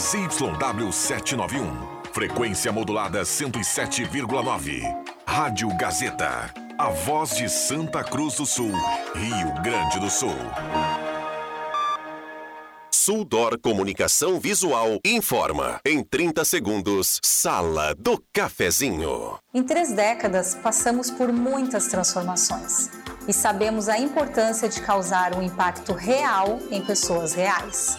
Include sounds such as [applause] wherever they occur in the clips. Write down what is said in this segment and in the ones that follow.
ZYW 791. Frequência modulada 107,9. Rádio Gazeta. A voz de Santa Cruz do Sul, Rio Grande do Sul. Suldor Comunicação Visual informa. Em 30 segundos, Sala do Cafezinho. Em três décadas, passamos por muitas transformações e sabemos a importância de causar um impacto real em pessoas reais.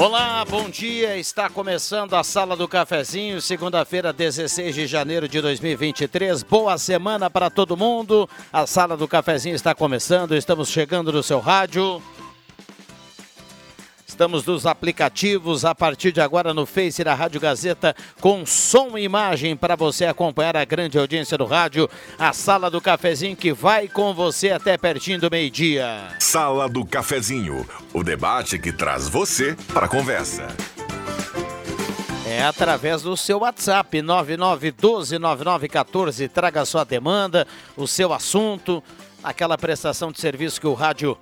Olá, bom dia. Está começando a Sala do Cafezinho, segunda-feira, 16 de janeiro de 2023. Boa semana para todo mundo. A Sala do Cafezinho está começando. Estamos chegando no seu rádio. Estamos nos aplicativos a partir de agora no Face da Rádio Gazeta com som e imagem para você acompanhar a grande audiência do rádio, a Sala do Cafezinho que vai com você até pertinho do meio-dia. Sala do Cafezinho, o debate que traz você para a conversa. É através do seu WhatsApp 99129914. Traga sua demanda, o seu assunto, aquela prestação de serviço que o rádio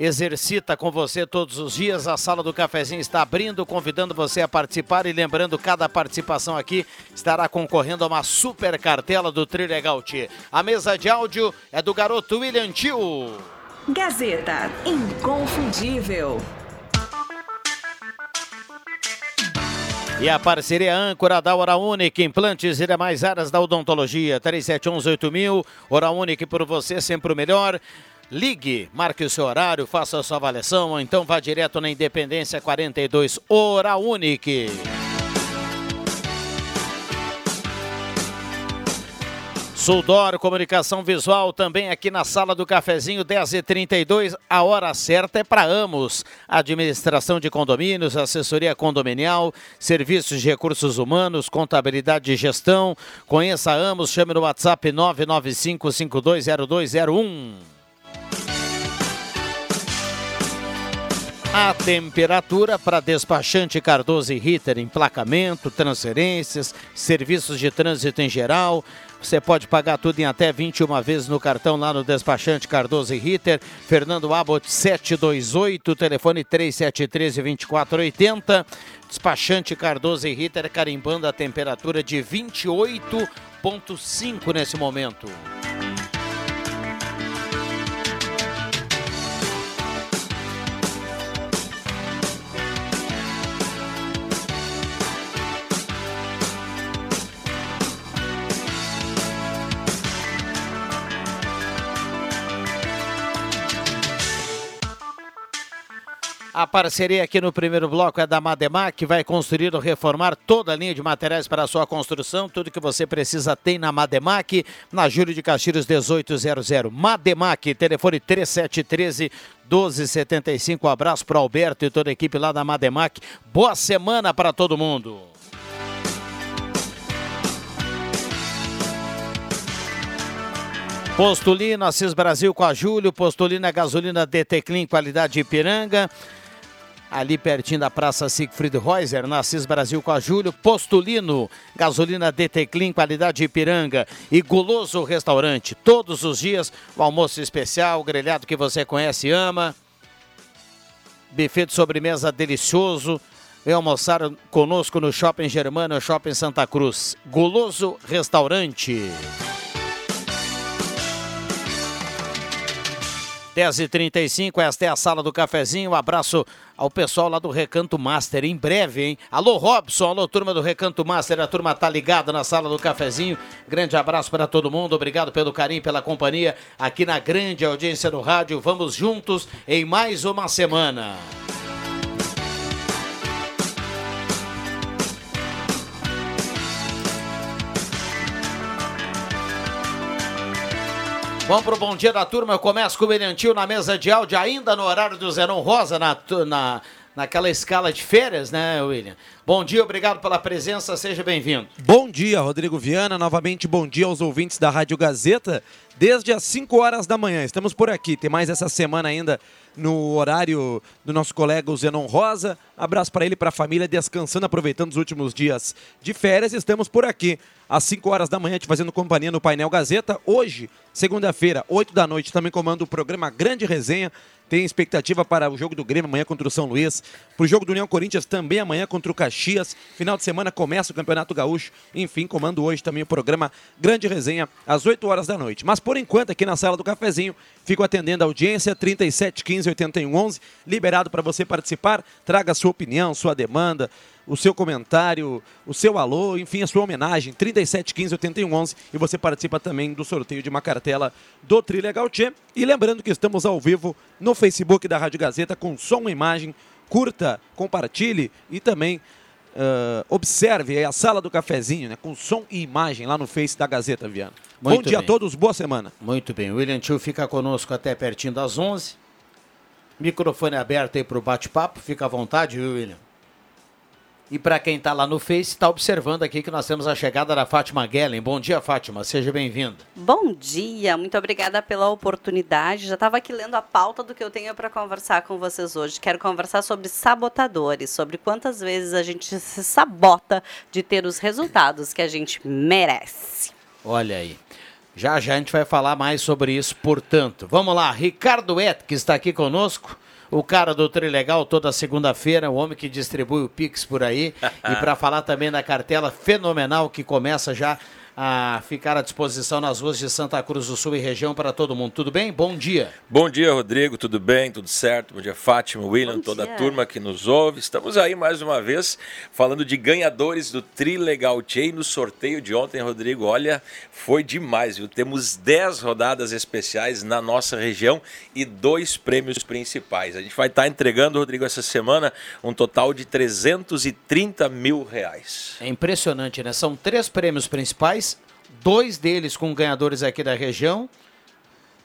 exercita com você todos os dias. A sala do cafezinho está abrindo, convidando você a participar e lembrando cada participação aqui estará concorrendo a uma super cartela do Trilegal T. A mesa de áudio é do garoto William Tio. Gazeta inconfundível. E a parceria âncora da Hora Única, implantes e demais áreas da odontologia, 37118000, Hora Única por você sempre o melhor. Ligue, marque o seu horário, faça a sua avaliação, ou então vá direto na Independência 42, Hora Unique. Suldor Comunicação Visual também aqui na sala do cafezinho 10h32. A hora certa é para Amos. Administração de condomínios, assessoria condominial, serviços de recursos humanos, contabilidade e gestão. Conheça Amos, chame no WhatsApp 995520201. A temperatura para despachante Cardoso e Ritter, emplacamento, transferências, serviços de trânsito em geral. Você pode pagar tudo em até 21 vezes no cartão lá no despachante Cardoso e Ritter. Fernando Abbott 728, telefone 3713-2480. Despachante Cardoso e Ritter carimbando a temperatura de 28,5 nesse momento. A parceria aqui no primeiro bloco é da Mademac, que vai construir ou reformar toda a linha de materiais para a sua construção. Tudo que você precisa tem na Mademac, na Júlio de Castilhos 1800. Mademac, telefone 3713 1275. Um abraço para Alberto e toda a equipe lá da Mademac. Boa semana para todo mundo. Postulino, Assis Brasil com a Júlio, Postulina Gasolina DT Clean, qualidade Ipiranga ali pertinho da Praça Siegfried Reuser, na Assis Brasil com a Júlio, Postulino, gasolina DT Clean, qualidade Ipiranga e Guloso Restaurante. Todos os dias, o almoço especial, o grelhado que você conhece e ama. Buffet de sobremesa delicioso. Vem almoçar conosco no Shopping Germano, Shopping Santa Cruz. Guloso Restaurante. 10h35, esta é a sala do cafezinho. Um abraço ao pessoal lá do Recanto Master. Em breve, hein? Alô, Robson, alô, turma do Recanto Master. A turma tá ligada na sala do cafezinho. Grande abraço para todo mundo. Obrigado pelo carinho, pela companhia aqui na grande audiência do rádio. Vamos juntos em mais uma semana. Vamos pro bom dia da turma. Eu começo com o Tio na mesa de áudio, ainda no horário do Zenon Rosa, na, na, naquela escala de férias, né, William? Bom dia, obrigado pela presença, seja bem-vindo. Bom dia, Rodrigo Viana. Novamente, bom dia aos ouvintes da Rádio Gazeta. Desde as 5 horas da manhã, estamos por aqui. Tem mais essa semana ainda no horário do nosso colega Zenon Rosa. Abraço para ele e para a família, descansando, aproveitando os últimos dias de férias. Estamos por aqui às 5 horas da manhã, te fazendo companhia no Painel Gazeta. Hoje, segunda-feira, 8 da noite, também comando o programa Grande Resenha. Tem expectativa para o jogo do Grêmio amanhã contra o São Luís. Para o jogo do União Corinthians também amanhã contra o Caxias. Final de semana começa o Campeonato Gaúcho. Enfim, comando hoje também o programa Grande Resenha às 8 horas da noite. Mas por enquanto, aqui na sala do cafezinho, fico atendendo a audiência 37 15 81 11. Liberado para você participar. Traga sua opinião, sua demanda o seu comentário, o seu alô, enfim, a sua homenagem, 3715 8111 e você participa também do sorteio de uma cartela do Trilegal Tchê. E lembrando que estamos ao vivo no Facebook da Rádio Gazeta com som e imagem. Curta, compartilhe e também uh, observe a sala do cafezinho, né, com som e imagem lá no Face da Gazeta, Viana. Muito Bom dia bem. a todos, boa semana. Muito bem, o William Tio fica conosco até pertinho das 11. Microfone aberto aí para o bate-papo, fica à vontade, viu, William? E para quem está lá no Face, está observando aqui que nós temos a chegada da Fátima Guellen. Bom dia, Fátima, seja bem-vinda. Bom dia, muito obrigada pela oportunidade. Já estava aqui lendo a pauta do que eu tenho para conversar com vocês hoje. Quero conversar sobre sabotadores, sobre quantas vezes a gente se sabota de ter os resultados que a gente merece. Olha aí. Já já a gente vai falar mais sobre isso, portanto. Vamos lá, Ricardo Et, que está aqui conosco o cara do Trilegal toda segunda-feira, o homem que distribui o Pix por aí. [laughs] e para falar também da cartela fenomenal que começa já a ficar à disposição nas ruas de Santa Cruz do Sul e região para todo mundo. Tudo bem? Bom dia. Bom dia, Rodrigo. Tudo bem? Tudo certo? Bom dia, Fátima, William, Bom toda dia. a turma que nos ouve. Estamos aí mais uma vez falando de ganhadores do Tri Legal Chain no sorteio de ontem, Rodrigo. Olha, foi demais, viu? Temos 10 rodadas especiais na nossa região e dois prêmios principais. A gente vai estar entregando, Rodrigo, essa semana um total de 330 mil reais. É impressionante, né? São três prêmios principais dois deles com ganhadores aqui da região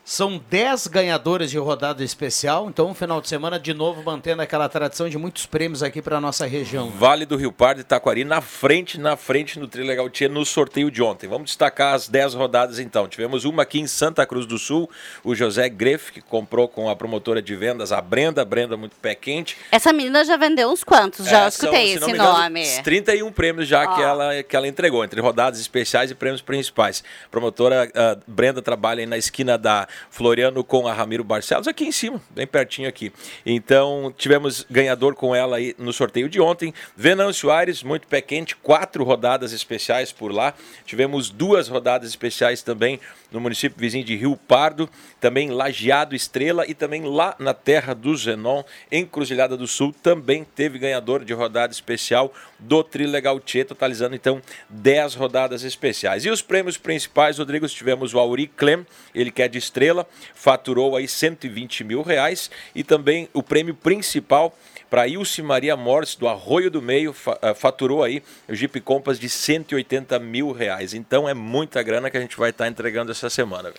são 10 ganhadores de rodada especial, então um final de semana de novo mantendo aquela tradição de muitos prêmios aqui para nossa região. Vale do Rio Pardo e Taquari na frente, na frente no Trilegal Tia no sorteio de ontem. Vamos destacar as 10 rodadas então. Tivemos uma aqui em Santa Cruz do Sul, o José Greff, que comprou com a promotora de vendas, a Brenda, Brenda muito pé quente. Essa menina já vendeu uns quantos, já é, escutei são, esse engano, nome. 31 prêmios já oh. que, ela, que ela entregou, entre rodadas especiais e prêmios principais. A promotora uh, Brenda trabalha aí na esquina da Floriano com a Ramiro Barcelos, aqui em cima, bem pertinho aqui. Então, tivemos ganhador com ela aí no sorteio de ontem. Venâncio Aires, muito pé quente, quatro rodadas especiais por lá. Tivemos duas rodadas especiais também no município vizinho de Rio Pardo, também Lajeado Estrela e também lá na terra do Zenon, em Cruzilhada do Sul, também teve ganhador de rodada especial do Trilegal Tchê, totalizando então 10 rodadas especiais. E os prêmios principais, Rodrigo, tivemos o Auri Clem, ele que é de Estrela, faturou aí 120 mil reais e também o prêmio principal para Ilse Maria Morse, do Arroio do Meio, eh, faturou aí o Jeep Compass de 180 mil reais. Então é muita grana que a gente vai estar tá entregando essa semana.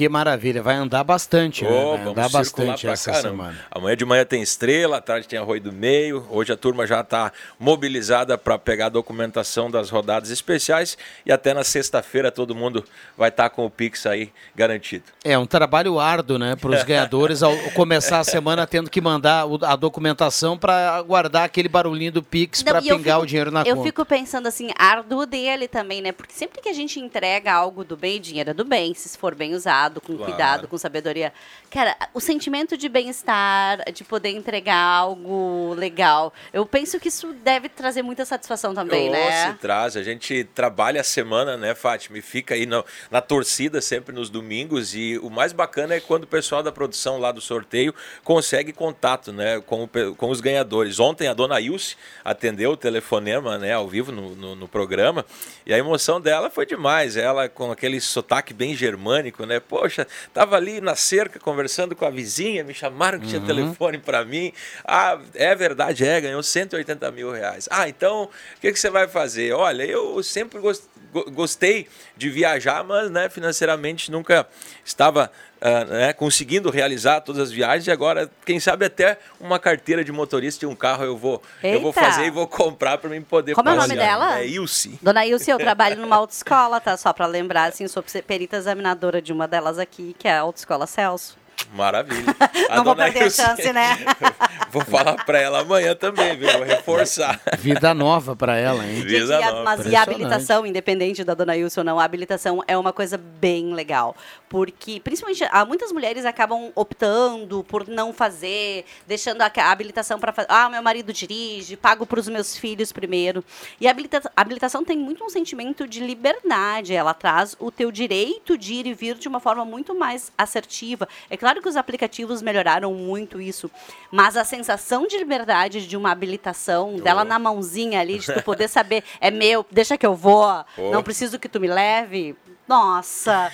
Que maravilha, vai andar bastante, oh, né? Vai andar bastante essa caramba. semana. Amanhã de manhã tem estrela, à tarde tem arroio do meio. Hoje a turma já está mobilizada para pegar a documentação das rodadas especiais e até na sexta-feira todo mundo vai estar tá com o Pix aí garantido. É um trabalho árduo, né, para os ganhadores ao começar a semana tendo que mandar a documentação para guardar aquele barulhinho do Pix para pingar fico, o dinheiro na eu conta. Eu fico pensando assim, árduo dele também, né? Porque sempre que a gente entrega algo do bem, dinheiro é do bem, se for bem usado com claro. cuidado, com sabedoria. Cara, o sentimento de bem-estar, de poder entregar algo legal, eu penso que isso deve trazer muita satisfação também, oh, né? Se traz. A gente trabalha a semana, né, Fátima? E fica aí no, na torcida sempre nos domingos. E o mais bacana é quando o pessoal da produção lá do sorteio consegue contato, né, com, com os ganhadores. Ontem a dona Ilse atendeu o telefonema, né, ao vivo no, no, no programa. E a emoção dela foi demais. Ela com aquele sotaque bem germânico, né? Pô, poxa, tava ali na cerca conversando com a vizinha, me chamaram que tinha telefone para mim. Ah, é verdade, é, ganhou 180 mil reais. Ah, então, o que, que você vai fazer? Olha, eu sempre gos- go- gostei de viajar, mas né, financeiramente nunca estava ah, né, conseguindo realizar todas as viagens e agora, quem sabe até uma carteira de motorista e um carro eu vou, eu vou fazer e vou comprar para mim poder Como é o passear. nome dela? É Ilse. Dona Ilse, eu trabalho numa autoescola, tá? Só pra lembrar, assim, sou perita examinadora de uma delas aqui, que é a Autoescola Celso. Maravilha. [laughs] A Não vou perder a Ilse- chance, né? [laughs] Vou falar para ela amanhã também, viu? Vou reforçar. Vida nova pra ela, hein? Vida Gente, e a- nova. mas e a habilitação, independente da dona Ilse ou não, a habilitação é uma coisa bem legal. Porque, principalmente, há muitas mulheres acabam optando por não fazer, deixando a, a habilitação para fazer. Ah, meu marido dirige, pago para os meus filhos primeiro. E a habilita- a habilitação tem muito um sentimento de liberdade. Ela traz o teu direito de ir e vir de uma forma muito mais assertiva. É claro que os aplicativos melhoraram muito isso, mas a sensação de liberdade de uma habilitação, dela na mãozinha ali, de tu poder [laughs] saber, é meu, deixa que eu vou, Oh. não preciso que tu me leve. Nossa,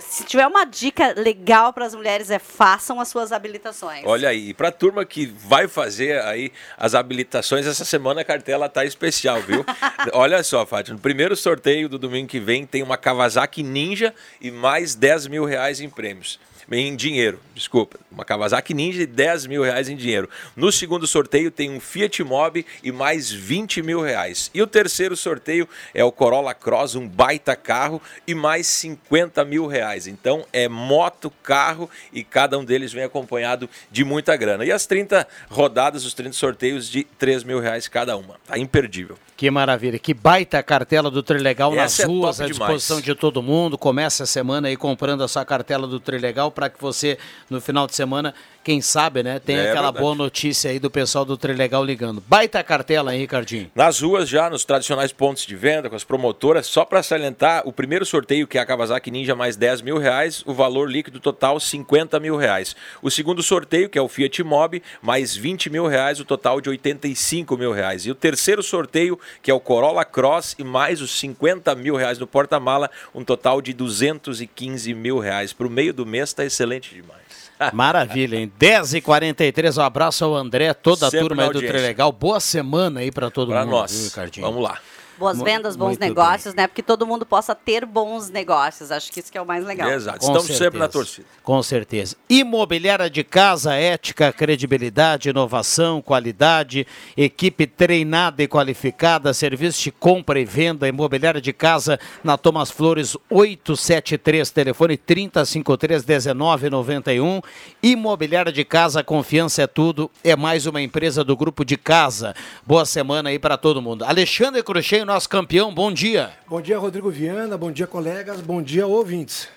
se tiver uma dica legal para as mulheres é façam as suas habilitações. Olha aí, e pra turma que vai fazer aí as habilitações, essa semana a cartela tá especial, viu? [laughs] Olha só, Fátima, no primeiro sorteio do domingo que vem tem uma Kawasaki Ninja e mais 10 mil reais em prêmios. Em dinheiro, desculpa. Uma Kawasaki Ninja e 10 mil reais em dinheiro. No segundo sorteio tem um Fiat Mobi e mais 20 mil reais. E o terceiro sorteio é o Corolla Cross, um baita carro e mais 50 mil reais. Então é moto, carro e cada um deles vem acompanhado de muita grana. E as 30 rodadas, os 30 sorteios de 3 mil reais cada uma. Tá imperdível. Que maravilha, que baita cartela do Trilegal nas Essa é ruas, à disposição demais. de todo mundo. Começa a semana aí comprando a sua cartela do Trilegal para que você, no final de semana, quem sabe, né, tenha É aquela verdade. boa notícia aí do pessoal do Trilegal ligando. Baita cartela, hein, Ricardinho? Nas ruas já, nos tradicionais pontos de venda, com as promotoras, só para salientar, o primeiro sorteio, que é a Kawasaki Ninja, mais 10 mil reais, o valor líquido total 50 mil reais. O segundo sorteio, que é o Fiat Mobi, mais 20 mil reais, o total de 85 mil reais. E o terceiro sorteio, que é o Corolla Cross, e mais os 50 mil reais no porta-mala, um total de 215 mil reais. Para o meio do mês está excelente demais. Maravilha, hein? 10h43, um abraço ao André, toda a Sempre turma aí do. Trilegal. Boa semana aí para todo Para mundo, viu, nós. Ricardinho? Vamos lá. Boas vendas, bons muito negócios, né? Porque todo mundo possa ter bons negócios. Acho que isso que é o mais legal. Exato. Com Estamos sempre na certeza. torcida. Com certeza. Imobiliária de casa, ética, credibilidade, inovação, qualidade, equipe treinada e qualificada, serviço de compra e venda, imobiliária de casa na Thomas Flores 873, telefone 3053 1991. Imobiliária de casa, confiança é tudo, é mais uma empresa do grupo de casa. Boa semana aí para todo mundo. Alexandre Cruxem, nosso campeão, bom dia. Bom dia, Rodrigo Viana. Bom dia, colegas. Bom dia, ouvintes.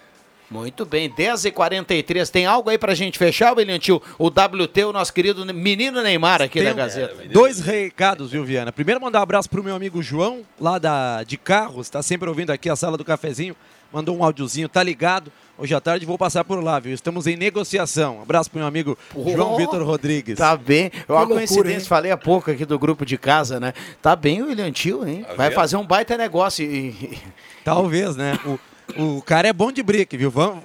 Muito bem, 10h43. Tem algo aí pra gente fechar, William Tio? O WT, o nosso querido menino Neymar aqui Tem da um- Gazeta. Dois recados, viu, Viana? Primeiro, mandar um abraço pro meu amigo João, lá da, de Carros, tá sempre ouvindo aqui a sala do cafezinho. Mandou um áudiozinho, tá ligado? Hoje à tarde vou passar por lá, viu? Estamos em negociação. Abraço pro meu amigo João Oh, Vitor Rodrigues. Tá bem. Uma loucura, coincidência, hein? falei há pouco aqui do grupo de casa, né? Tá bem o William Tio, hein? Tá Vai vendo? fazer um baita negócio. E... Talvez, né? O, o cara é bom de brick, viu? Vamos,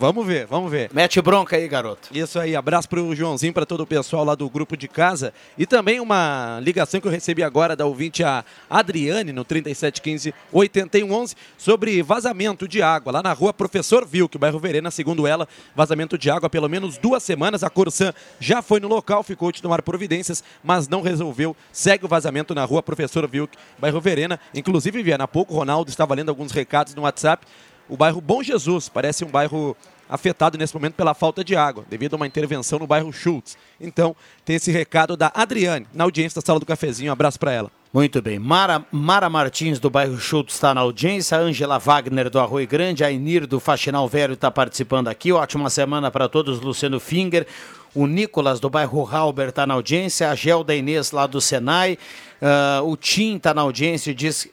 vamos ver, vamos ver. Mete bronca aí, garoto. Isso aí, abraço pro Joãozinho, para todo o pessoal lá do grupo de casa. E também uma ligação que eu recebi agora da ouvinte a Adriane, no 3715-8111, sobre vazamento de água lá na rua Professor Vilk, bairro Verena, segundo ela, vazamento de água há pelo menos duas semanas. A Corsan já foi no local, ficou de tomar providências, mas não resolveu. Segue o vazamento na rua Professor Vilk, bairro Verena. Inclusive, Viana, há pouco o Ronaldo estava lendo alguns recados no WhatsApp. O bairro Bom Jesus parece um bairro afetado nesse momento pela falta de água, devido a uma intervenção no bairro Schultz. Então, tem esse recado da Adriane, na audiência da Sala do Cafezinho. Um abraço para ela. Muito bem. Mara, Mara Martins, do bairro Schultz, está na audiência. Ângela Wagner, do Arroio Grande. A Inir, do Faxinal Velho, está participando aqui. Ótima semana para todos. Luciano Finger. O Nicolas, do bairro Halber, está na audiência. A Gelda Inês, lá do Senai. Ah, o Tim está na audiência e diz...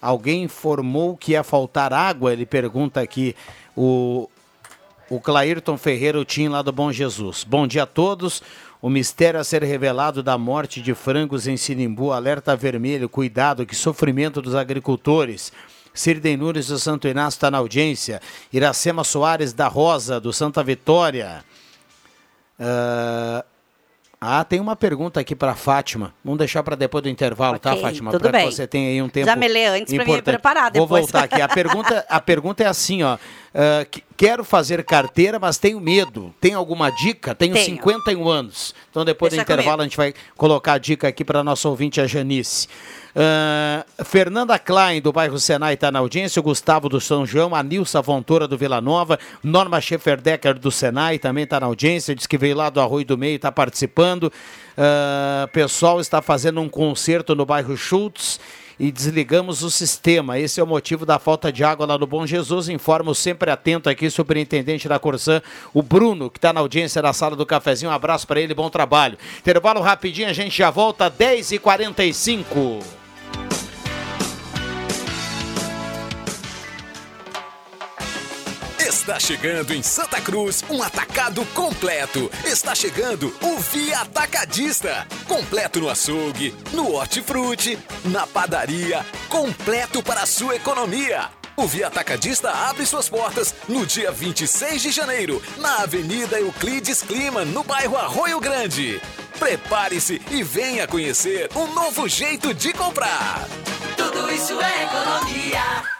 Alguém informou que ia faltar água? Ele pergunta aqui. O, o Clairton Ferreira, o Tim lá do Bom Jesus. Bom dia a todos. O mistério a ser revelado da morte de frangos em Sinimbu, alerta vermelho, cuidado, que sofrimento dos agricultores. Sirden Nunes do Santo Inácio está na audiência. Iracema Soares da Rosa, do Santa Vitória. Ah, ah, tem uma pergunta aqui para Fátima. Vamos deixar para depois do intervalo, tá, Ok, Fátima? tudo Pra que bem. você tenha aí um tempo Já me lê antes pra me preparar Vou depois. voltar aqui. A pergunta, a [laughs] pergunta é assim, ó. Que- quero fazer carteira, mas tenho medo. Tem alguma dica? Tenho, Tenho. 51 anos. Então depois Deixa do intervalo comigo. a gente vai colocar a dica aqui para nossa ouvinte, a Janice. Ah, Fernanda Klein, do bairro Senai, está na audiência. O Gustavo do São João, a Nilsa Vontora do Vila Nova, Norma Schefferdecker do Senai também está na audiência. Diz que veio lá do Arroio do Meio, está participando. Ah, pessoal está fazendo um concerto no bairro Schultz e desligamos o sistema. Esse é o motivo da falta de água lá no Bom Jesus. Informo sempre atento aqui, superintendente da Corsã, o Bruno, que está na audiência da sala do cafezinho. Um abraço para ele, bom trabalho. Intervalo rapidinho, a gente já volta, 10h45. Está chegando em Santa Cruz um atacado completo. Está chegando o Via Atacadista. Completo no açougue, no hortifruti, na padaria. Completo para a sua economia. O Via Atacadista abre suas portas no dia 26 de janeiro, na Avenida Euclides Clima, no bairro Arroio Grande. Prepare-se e venha conhecer um novo jeito de comprar. Tudo isso é economia.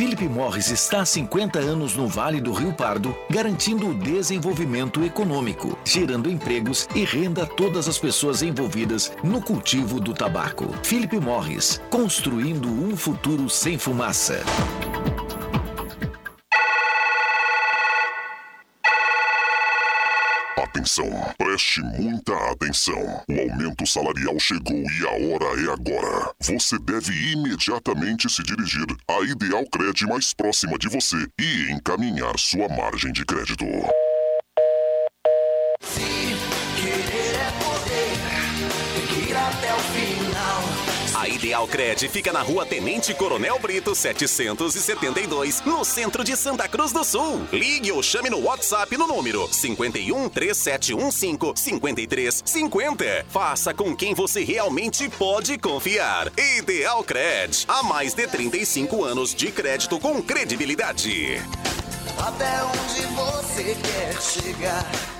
Philip Morris está há 50 anos no Vale do Rio Pardo, garantindo o desenvolvimento econômico, gerando empregos e renda a todas as pessoas envolvidas no cultivo do tabaco. Philip Morris, construindo um futuro sem fumaça. Atenção, preste muita atenção. O aumento salarial chegou e a hora é agora. Você deve imediatamente se dirigir à Ideal Cred mais próxima de você e encaminhar sua margem de crédito. Querer A Ideal Cred fica na rua Tenente Coronel Brito 772, no centro de Santa Cruz do Sul. Ligue ou chame no WhatsApp no número 51 3715 5350. Faça com quem você realmente pode confiar. Ideal Cred, há mais de 35 anos de crédito com credibilidade. Até onde você quer chegar?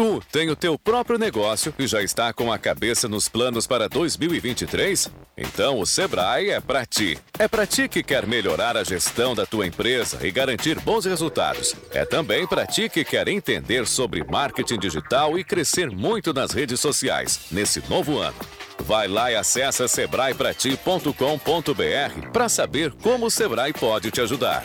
Tu tem o teu próprio negócio e já está com a cabeça nos planos para 2023? Então o Sebrae é para ti. É para ti que quer melhorar a gestão da tua empresa e garantir bons resultados. É também para ti que quer entender sobre marketing digital e crescer muito nas redes sociais nesse novo ano. Vai lá e acessa sebraeprati.com.br para saber como o Sebrae pode te ajudar.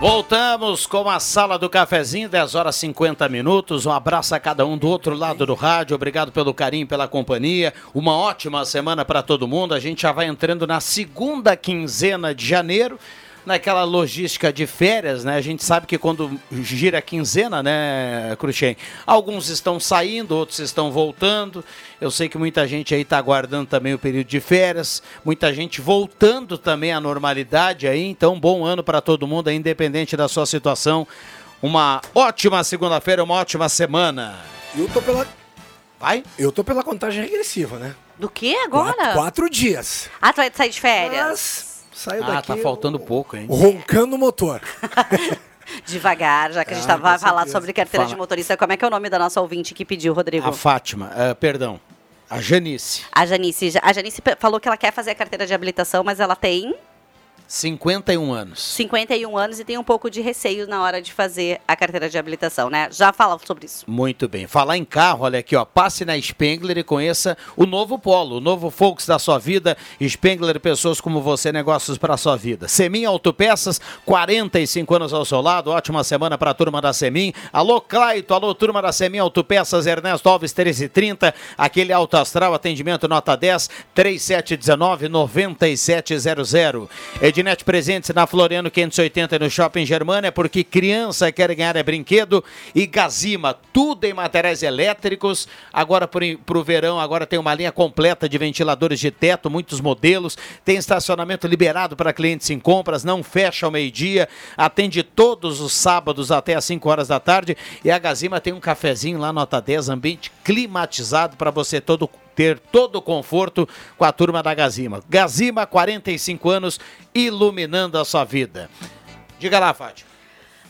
Voltamos com a sala do cafezinho, 10 horas 50 minutos. Um abraço a cada um do outro lado do rádio. Obrigado pelo carinho, pela companhia. Uma ótima semana para todo mundo. A gente já vai entrando na segunda quinzena de janeiro naquela logística de férias, né? A gente sabe que quando gira a quinzena, né, Cruxem? Alguns estão saindo, outros estão voltando. Eu sei que muita gente aí está aguardando também o período de férias, muita gente voltando também à normalidade aí. Então, bom ano para todo mundo, independente da sua situação. Uma ótima segunda-feira, uma ótima semana. Eu tô pela. Vai? Eu tô pela contagem regressiva, né? Do que agora? Quatro, quatro dias. Ah, tu vai sair de férias? Mas saiu Ah, daqui. tá faltando pouco, hein? Roncando o motor. [laughs] Devagar, já que a gente Ah, com falar certeza. sobre carteira de Fala. motorista. Como é que é o nome da nossa ouvinte que pediu, Rodrigo? A Fátima, ah, perdão, a Janice, A Janice. A Janice falou que ela quer fazer a carteira de habilitação, mas ela tem 51 anos. 51 anos e tem um pouco de receio na hora de fazer a carteira de habilitação, né? Já fala sobre isso. Muito bem. Falar em carro, olha aqui, ó. Passe na Spengler e conheça o novo Polo, o novo Focus da sua vida. Spengler, pessoas como você, negócios para a sua vida. Semin Autopeças, 45 anos ao seu lado. Ótima semana para a turma da Semin. Alô, Claito, alô, turma da Semin Autopeças, Ernesto Alves 1330. Aquele alto astral, atendimento nota 10, 3719 9700. Ednet Presentes na Floriano 580 no Shopping Germana, porque criança quer ganhar é brinquedo. E Gazima, tudo em materiais elétricos. Agora para o verão, agora tem uma linha completa de ventiladores de teto, muitos modelos. Tem estacionamento liberado para clientes em compras, não fecha ao meio-dia. Atende todos os sábados até às 5 horas da tarde. E a Gazima tem um cafezinho lá, nota 10, ambiente climatizado para você todo ter todo o conforto com a turma da Gazima. Gazima, 45 anos, iluminando a sua vida. Diga lá, Fátima.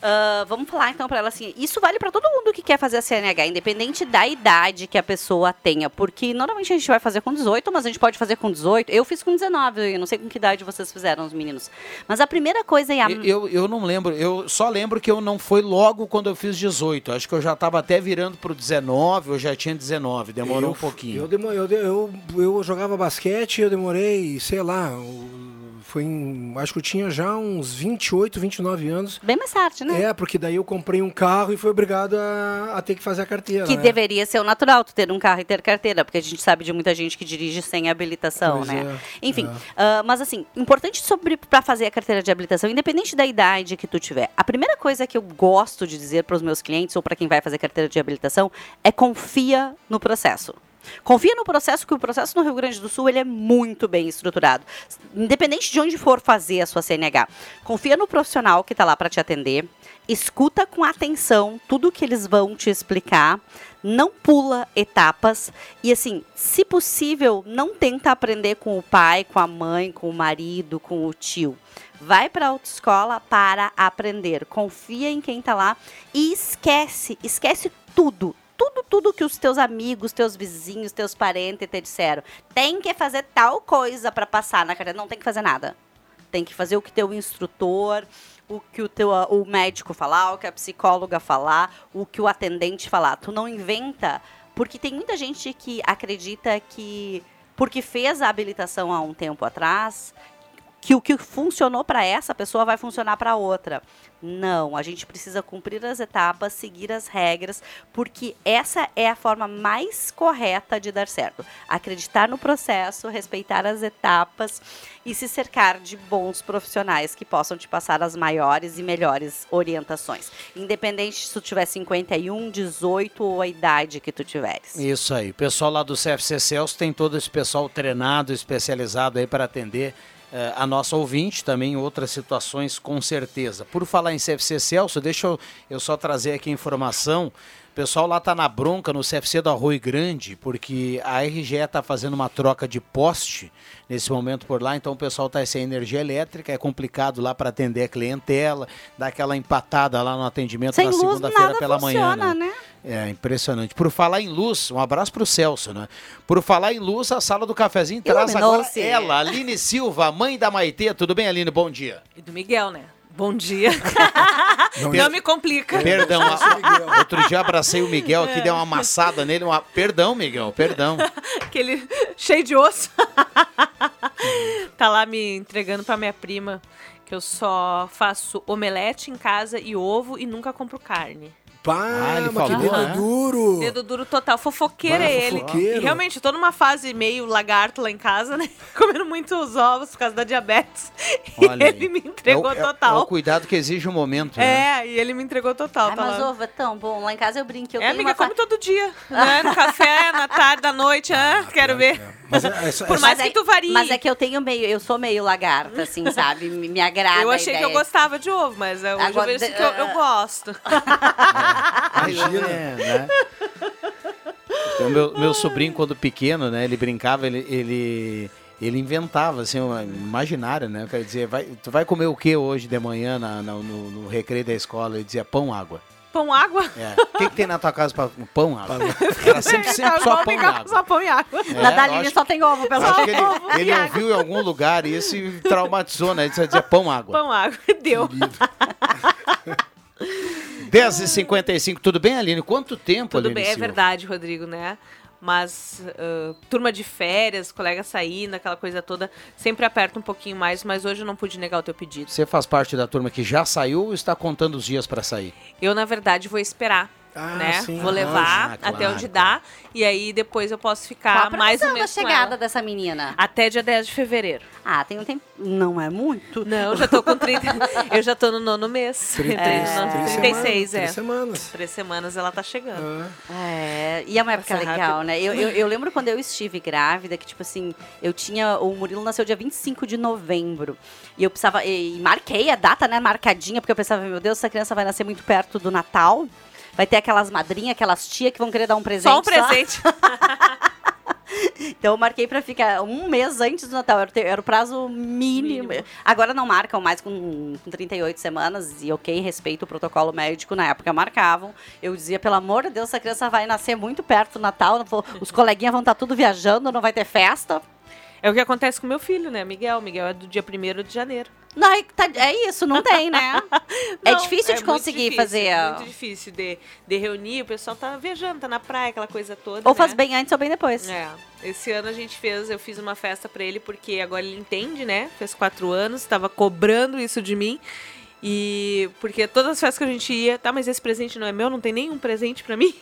Ah, vamos falar então para ela assim, isso vale para todo mundo que quer fazer a CNH, independente da idade que a pessoa tenha, porque normalmente a gente vai fazer com 18, mas a gente pode fazer com 18. Eu fiz com 19, eu não sei com que idade vocês fizeram, os meninos. Mas a primeira coisa é a Eu, eu, eu não lembro, eu só lembro que eu não foi logo quando eu fiz 18. Acho que eu já estava até virando pro 19, eu já tinha 19, demorou eu, um pouquinho. Eu, eu, eu, eu jogava basquete, eu demorei, sei lá, o- foi em, acho que eu tinha já uns 28, 29 anos. Bem mais tarde, né? É, porque daí eu comprei um carro e fui obrigado a, a ter que fazer a carteira. Que né? deveria ser o natural, tu ter um carro e ter carteira, porque a gente sabe de muita gente que dirige sem habilitação, Pois né? é, Enfim, é. ah, mas assim, importante sobre para fazer a carteira de habilitação, independente da idade que tu tiver. A primeira coisa que eu gosto de dizer para os meus clientes ou para quem vai fazer carteira de habilitação é confia no processo. Confia no processo, que o processo no Rio Grande do Sul ele é muito bem estruturado. Independente de onde for fazer a sua CNH, confia no profissional que está lá para te atender, escuta com atenção tudo que eles vão te explicar, não pula etapas e assim, se possível, não tenta aprender com o pai, com a mãe, com o marido, com o tio. Vai para a autoescola para aprender. Confia em quem está lá e esquece, esquece tudo, tudo, tudo que os teus amigos, teus vizinhos, teus parentes te disseram. Tem que fazer tal coisa para passar na carteira. Não tem que fazer nada. Tem que fazer o que teu instrutor, o que o teu o médico falar, o que a psicóloga falar, o que o atendente falar. Tu não inventa, porque tem muita gente que acredita que porque fez a habilitação há um tempo atrás, que o que funcionou para essa pessoa vai funcionar para outra. Não, a gente precisa cumprir as etapas, seguir as regras, porque essa é a forma mais correta de dar certo. Acreditar no processo, respeitar as etapas e se cercar de bons profissionais que possam te passar as maiores e melhores orientações. Independente se tu tiver 51, 18 ou a idade que tu tiveres. Isso aí. O pessoal lá do CFC Celso tem todo esse pessoal treinado, especializado aí para atender a nossa ouvinte também outras situações, com certeza. Por falar em CFC Celso, deixa eu, eu só trazer aqui a informação. O pessoal lá tá na bronca no CFC do Arroio Grande, porque a RGE está fazendo uma troca de poste nesse momento por lá, então o pessoal está sem energia elétrica, é complicado lá para atender a clientela, dar aquela empatada lá no atendimento Sem na segunda-feira pela manhã. funciona, né? né? É impressionante. Por falar em luz, um abraço para o Celso, né? Por falar em luz, a sala do cafezinho traz agora ela, Aline Silva, mãe da Maitê. Tudo bem, Aline? Bom dia. E do Miguel, né? Bom dia. [laughs] Não, Não, me complica. Perdão, a- outro dia abracei o Miguel aqui, dei uma amassada nele. Uma... Perdão, Miguel, perdão. [laughs] Aquele cheio de osso. [laughs] tá lá me entregando pra minha prima que eu só faço omelete em casa e ovo e nunca compro carne. Pá, Ah, ele que falou, dedo né? duro. Dedo duro total. Fofoqueiro é ele. fofoqueiro. E realmente, eu tô numa fase meio lagarto lá em casa, né? [laughs] Comendo muitos ovos por causa da diabetes. Olha e aí. ele me entregou é o, é- total. É o cuidado que exige o momento. né? É, e ele me entregou total. Ai, tá mas lá. ovo é tão bom. Lá em casa eu brinco. Eu É, tenho amiga, uma come todo dia. Né? [laughs] No café, na tarde, da noite. Ah, quero ver. Mas é- Por mais que tu varie. Mas é que eu tenho meio, eu sou meio lagarta, assim, [laughs] sabe? Me, me agrada. Eu achei que eu gostava de ovo, mas é, hoje Agora, eu vejo que eu, eu gosto. Imagina. É, né? Então, meu, meu sobrinho, quando pequeno, né? Ele brincava, ele, ele, ele inventava, assim, uma imaginária, né? Quer dizer, vai, tu vai comer o que hoje de manhã na, na- no, no recreio da escola? Ele dizia pão, água. Pão, água. É. O que, que tem na tua casa para pão, água? Era sempre, sempre só pão e água. Só pão e água. É, Na Daline acho- só tem ovo, pelo que menos. ele, ele ouviu em algum lugar isso e traumatizou, né? Ele dizia pão, água. Pão, água. [laughs] Deu. 10h55, tudo bem, Aline? Quanto tempo, Tudo Aline bem, é Silva? verdade, Rodrigo, né? Mas ah, turma de férias, colega saindo, aquela coisa toda, sempre aperta um pouquinho mais, mas hoje eu não pude negar o teu pedido. Você faz parte da turma que já saiu ou está contando os dias para sair? Eu, na verdade, vou esperar. Né? sim. Vou levar Ah, até claro, onde dá e aí depois eu posso Qual ficar a mais um previsão da mês com chegada ela. dessa menina? Até dia 10 de fevereiro. Ah, tem um tempo. Não é muito? Não, eu já tô com 30. [laughs] eu já tô no nono mês. Trinta- É, três- no- três 36, semanas, é. três semanas. Três semanas ela tá chegando. É, e é uma época Passa legal, rápido. né? Eu, eu, eu lembro quando eu estive grávida, que, tipo assim, eu tinha. O Murilo nasceu dia 25 de novembro. E eu precisava. E, e marquei a data, né? Marcadinha, porque eu pensava, meu Deus, essa criança vai nascer muito perto do Natal. Vai ter aquelas madrinhas, aquelas tia que vão querer dar um presente. Só um presente. [laughs] Então eu marquei pra ficar um mês antes do Natal. Era, o prazo mínimo. Agora não marcam mais com, com 38 semanas. E ok, respeito o protocolo médico. Na época marcavam. Eu dizia, pelo amor de Deus, essa criança vai nascer muito perto do Natal. vou- Os coleguinhas vão estar tudo viajando, não vai ter festa. É o que acontece com meu filho, né, Miguel? Miguel é do dia 1 de janeiro. Não, é, tá- é isso, não tem, né? [laughs] é Não, difícil de muito conseguir difícil, fazer. a- Muito difícil de, de reunir, o pessoal tá viajando, tá na praia, aquela coisa toda. Ou né? faz bem antes ou bem depois. É. Esse ano a gente fez, eu fiz uma festa pra ele porque agora ele entende, né? Fez quatro anos, tava cobrando isso de mim. E porque todas as festas que a gente ia, tá, mas esse presente não é meu, não tem nenhum presente pra mim.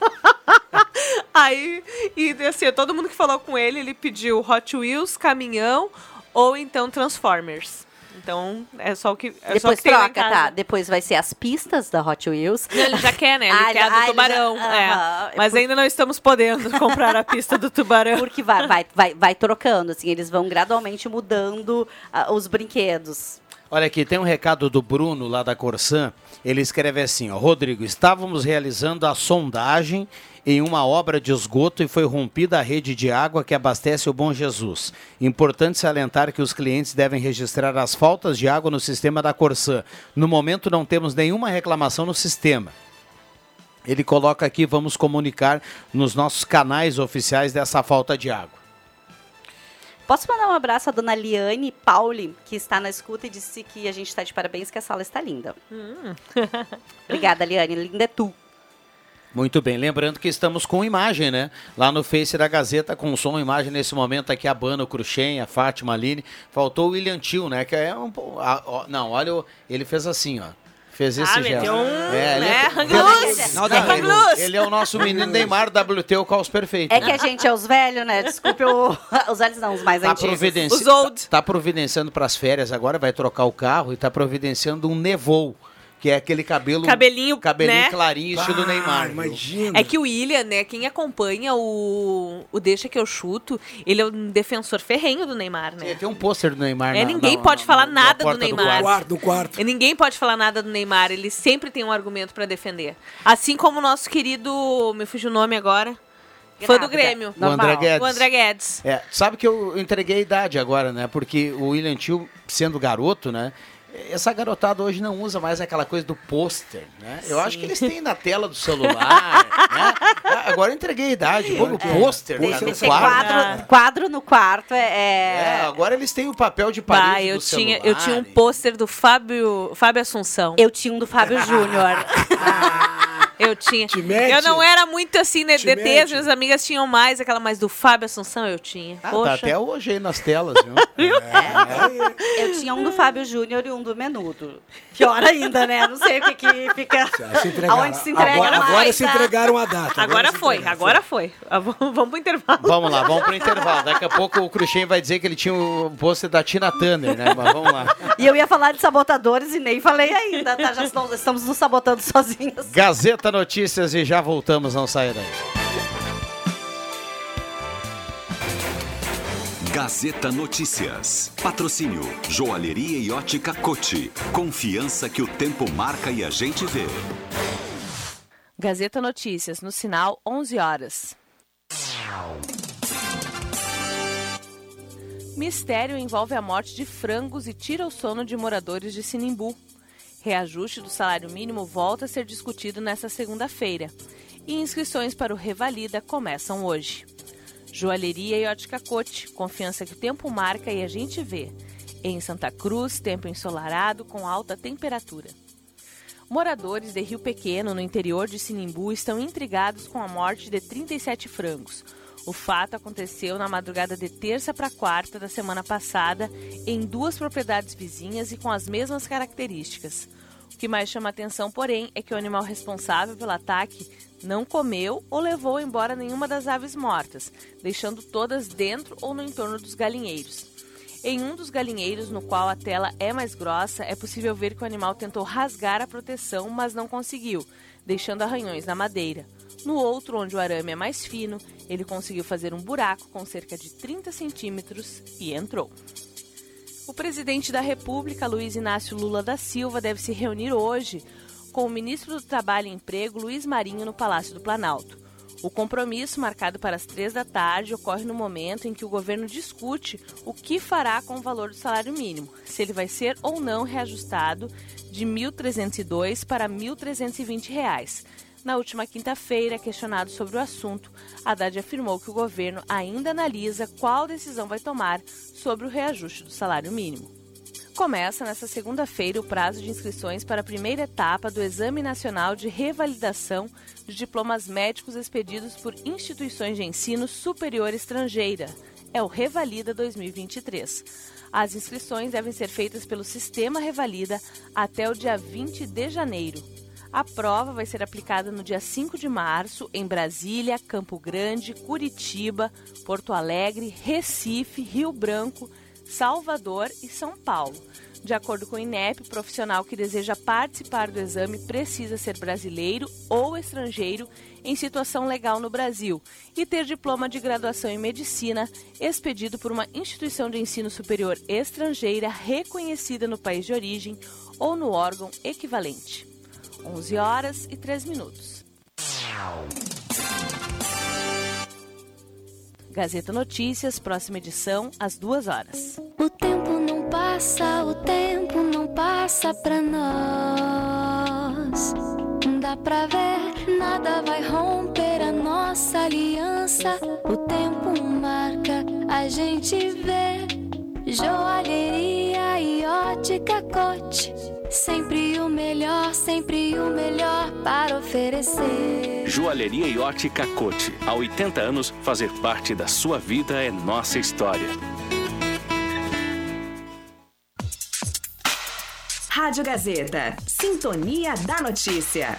[laughs] Aí, e assim, todo mundo que falou com ele, ele pediu Hot Wheels, caminhão ou então Transformers. Então, é só o que, é só Depois que lá em troca, tá? Depois vai ser as pistas da Hot Wheels. Não, Ele já [laughs] quer, né? Ele Ah, quer a ah, do já- tubarão. é. aham. Mas Por- ainda não estamos podendo [laughs] comprar a pista do tubarão. Porque vai, vai, vai, vai trocando, assim, eles vão gradualmente mudando ah, os brinquedos. Olha aqui, tem um recado do Bruno lá da Corsã. Ele escreve assim, ó, Rodrigo, estávamos realizando a sondagem em uma obra de esgoto e foi rompida a rede de água que abastece o Bom Jesus. Importante salientar que os clientes devem registrar as faltas de água no sistema da Corsã. No momento não temos nenhuma reclamação no sistema. Ele coloca aqui, vamos comunicar nos nossos canais oficiais dessa falta de água. Posso mandar um abraço à dona Liane Pauli, que está na escuta e disse que a gente está de parabéns, que a sala está linda. Hum. [laughs] Obrigada, Liane. Linda é tu. Muito bem, lembrando que estamos com imagem, né? Lá no Face da Gazeta, com som e imagem nesse momento aqui, a Bana, o Cruxem, a Fátima, a Aline. Faltou o William Tio, né? Que é um a- ó, Não, olha, ele fez assim, ó. Fez esse Ah, gesto. um, É, ele né, é-. Não, É ele é o nosso menino Neymar WT, o caos perfeito. É que a gente é os velhos, né? Desculpe o- [laughs] os velhos não, os mais Tá, antigos. providenci... tá providenciando para as férias agora, vai trocar o carro e tá providenciando um nevou, que é aquele cabelo Cabelinho, cabelinho né? clarinho, estilo Neymar. viu? Imagina. É que o William, né, quem acompanha o, o Deixa Que Eu Chuto, ele é um defensor ferrenho do Neymar, né? Tem um pôster do Neymar É, na- ninguém na- pode na- falar na nada do porta do Neymar. quarto. quarto, no quarto. E ninguém pode falar nada do Neymar, ele sempre tem um argumento pra defender. Assim como o nosso querido, me fugiu o nome agora, fã do. Grêmio. O André Guedes. O André Guedes. É, sabe que eu entreguei a idade agora, né? Porque o William Tio, sendo garoto, né? Essa garotada hoje não usa mais aquela coisa do pôster, né? Eu acho que eles têm na tela do celular, né? Ah, Agora eu entreguei a idade, vou no pôster, Tem cara, que no quadro. quadro, quadro no quarto é. É, é... agora eles têm o papel de parede Bah, eu do tinha, celular. eu tinha um pôster do Fábio, Fábio Assunção. Eu tinha um do Fábio [laughs] Júnior. Eu tinha. mete? Eu não era muito assim, né? Te DT, as mete? minhas amigas tinham mais, aquela mais do Fábio Assunção eu tinha. Ah, Poxa. tá até hoje aí nas telas, viu? [laughs] Eu tinha um do Fábio Júnior e um do Menudo. Pior ainda, né? Não sei o que, que fica. Se. Aonde se entrega agora, mais, agora se tá? entregaram a data. Agora se foi, agora foi. Ah, Vamos pro intervalo. Vamos lá, vamos pro intervalo. Daqui a pouco o Cruxem vai dizer que ele tinha o pôster da Tina Turner, né? Mas vamos lá. E eu ia falar de sabotadores e nem falei ainda, tá? Já estamos- estamos nos sabotando sozinhos. Gazeta Notícias e já voltamos, não saia daí. Gazeta Notícias. Patrocínio Joalheria e Ótica Cote. Confiança que o tempo marca e a gente vê. Gazeta Notícias, no sinal 11 horas. Mistério envolve a morte de frangos e tira o sono de moradores de Sinimbu. Reajuste do salário mínimo volta a ser discutido nesta segunda-feira. E inscrições para o Revalida começam hoje. Joalheria e Ótica Cote, confiança que o tempo marca e a gente vê. Em Santa Cruz, tempo ensolarado com alta temperatura. Moradores de Rio Pequeno, no interior de Sinimbu, estão intrigados com a morte de 37 frangos. O fato aconteceu na madrugada de terça para quarta da semana passada, em duas propriedades vizinhas e com as mesmas características. O que mais chama atenção, porém, é que o animal responsável pelo ataque não comeu ou levou embora nenhuma das aves mortas, deixando todas dentro ou no entorno dos galinheiros. Em um dos galinheiros, no qual a tela é mais grossa, é possível ver que o animal tentou rasgar a proteção, mas não conseguiu, deixando arranhões na madeira. No outro, onde o arame é mais fino, ele conseguiu fazer um buraco com cerca de 30 centímetros e entrou. O presidente da República, Luiz Inácio Lula da Silva, deve se reunir hoje com o ministro do Trabalho e Emprego, Luiz Marinho, no Palácio do Planalto. O compromisso, marcado para as três da tarde, ocorre no momento em que o governo discute o que fará com o valor do salário mínimo, se ele vai ser ou não reajustado de R$ 1.302 para R$ 1.320. Na última quinta-feira, questionado sobre o assunto, Haddad afirmou que o governo ainda analisa qual decisão vai tomar sobre o reajuste do salário mínimo. Começa nesta segunda-feira o prazo de inscrições para a primeira etapa do Exame Nacional de Revalidação de Diplomas Médicos expedidos por instituições de ensino superior estrangeira. É o Revalida 2023. As inscrições devem ser feitas pelo Sistema Revalida até o dia 20 de janeiro. A prova vai ser aplicada no dia 5 de março em Brasília, Campo Grande, Curitiba, Porto Alegre, Recife, Rio Branco, Salvador e São Paulo. De acordo com o INEP, o profissional que deseja participar do exame precisa ser brasileiro ou estrangeiro em situação legal no Brasil e ter diploma de graduação em medicina expedido por uma instituição de ensino superior estrangeira reconhecida no país de origem ou no órgão equivalente. 11 horas e 3 minutos. Gazeta Notícias, próxima edição, às 2 horas. O tempo não passa, o tempo não passa pra nós. Dá pra ver, nada vai romper a nossa aliança. O tempo marca, a gente vê. Joalheria e ótica cote. Sempre o melhor, sempre o melhor para oferecer. Joalheria e ótica Cote. Há 80 anos, fazer parte da sua vida é nossa história. Rádio Gazeta. Sintonia da Notícia.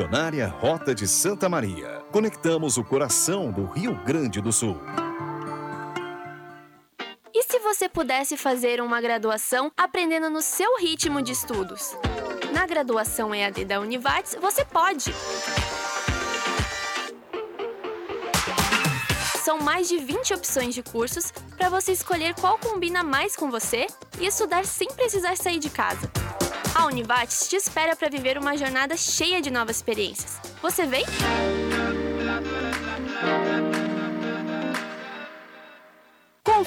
Rota de Santa Maria. Conectamos o coração do Rio Grande do Sul. você pudesse fazer uma graduação aprendendo no seu ritmo de estudos? Na graduação EAD da Univates, você pode! São mais de 20 opções de cursos para você escolher qual combina mais com você e estudar sem precisar sair de casa. A Univates te espera para viver uma jornada cheia de novas experiências. Você vem?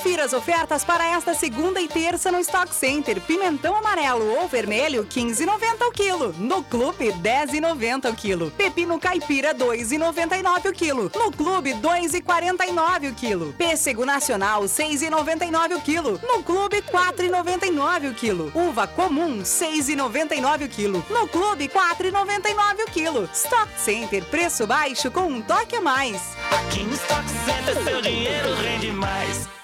Confira as ofertas para esta segunda e terça no Stock Center. Pimentão amarelo ou vermelho, 15,90 o quilo. No Clube, 10,90 o quilo. Pepino caipira, 2,99 o quilo. No Clube, 2,49 o quilo. Pêssego nacional, 6,99 o quilo. No Clube, 4,99 o quilo. Uva comum, 6,99 o quilo. No Clube, 4,99 o quilo. Stock Center, preço baixo com um toque a mais. Aqui no Stock Center seu dinheiro rende mais.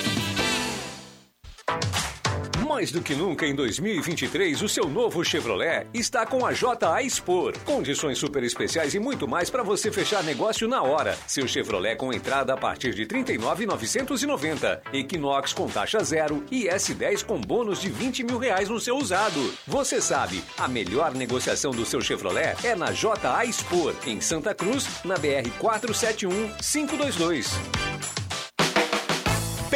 Mais do que nunca em 2023, o seu novo Chevrolet está com a JA Expor. Condições super especiais e muito mais para você fechar negócio na hora. Seu Chevrolet com entrada a partir de R$ 39,990. Equinox com taxa zero e S10 com bônus de 20 mil reais no seu usado. Você sabe, a melhor negociação do seu Chevrolet é na JA Expor, em Santa Cruz, na BR 471 522.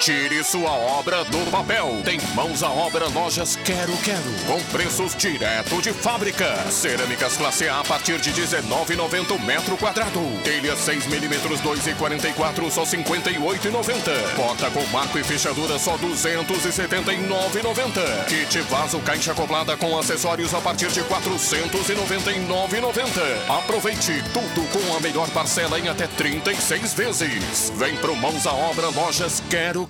Tire sua obra do papel. Tem mãos à obra Lojas Quero Quero. Com preços direto de fábrica. Cerâmicas classe A a partir de 19,90 o metro quadrado. Telha 6 milímetros 2,44 só 58,90. Porta com marco e fechadura só 279,90. Kit vaso caixa acoplada com acessórios a partir de 499,90. Aproveite tudo com a melhor parcela em até 36 vezes. Vem pro Mãos à Obra Lojas Quero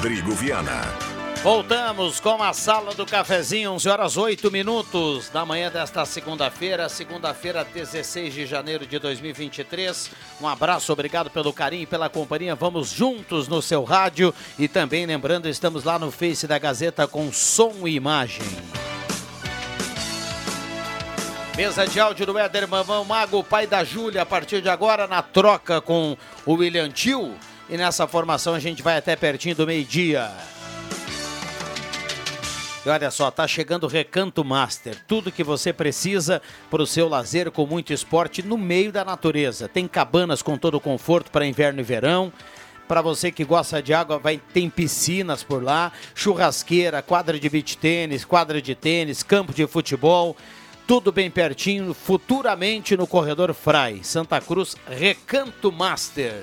Rodrigo Viana. Voltamos com a sala do cafezinho, 11 horas 8 minutos da manhã desta segunda-feira, segunda-feira, 16 de janeiro de 2023. Um abraço, obrigado pelo carinho e pela companhia. Vamos juntos no seu rádio e também lembrando, estamos lá no Face da Gazeta com som e imagem. Mesa de áudio do Éder Mamão Mago, pai da Júlia, a partir de agora na troca com o William Tio. E nessa formação a gente vai até pertinho do meio-dia. E olha só, tá chegando o Recanto Master. Tudo que você precisa para o seu lazer com muito esporte no meio da natureza. Tem cabanas com todo o conforto para inverno e verão. Para você que gosta de água, vai tem piscinas por lá, churrasqueira, quadra de beach tênis, quadra de tênis, campo de futebol. Tudo bem pertinho, futuramente no Corredor Frai, Santa Cruz, Recanto Master.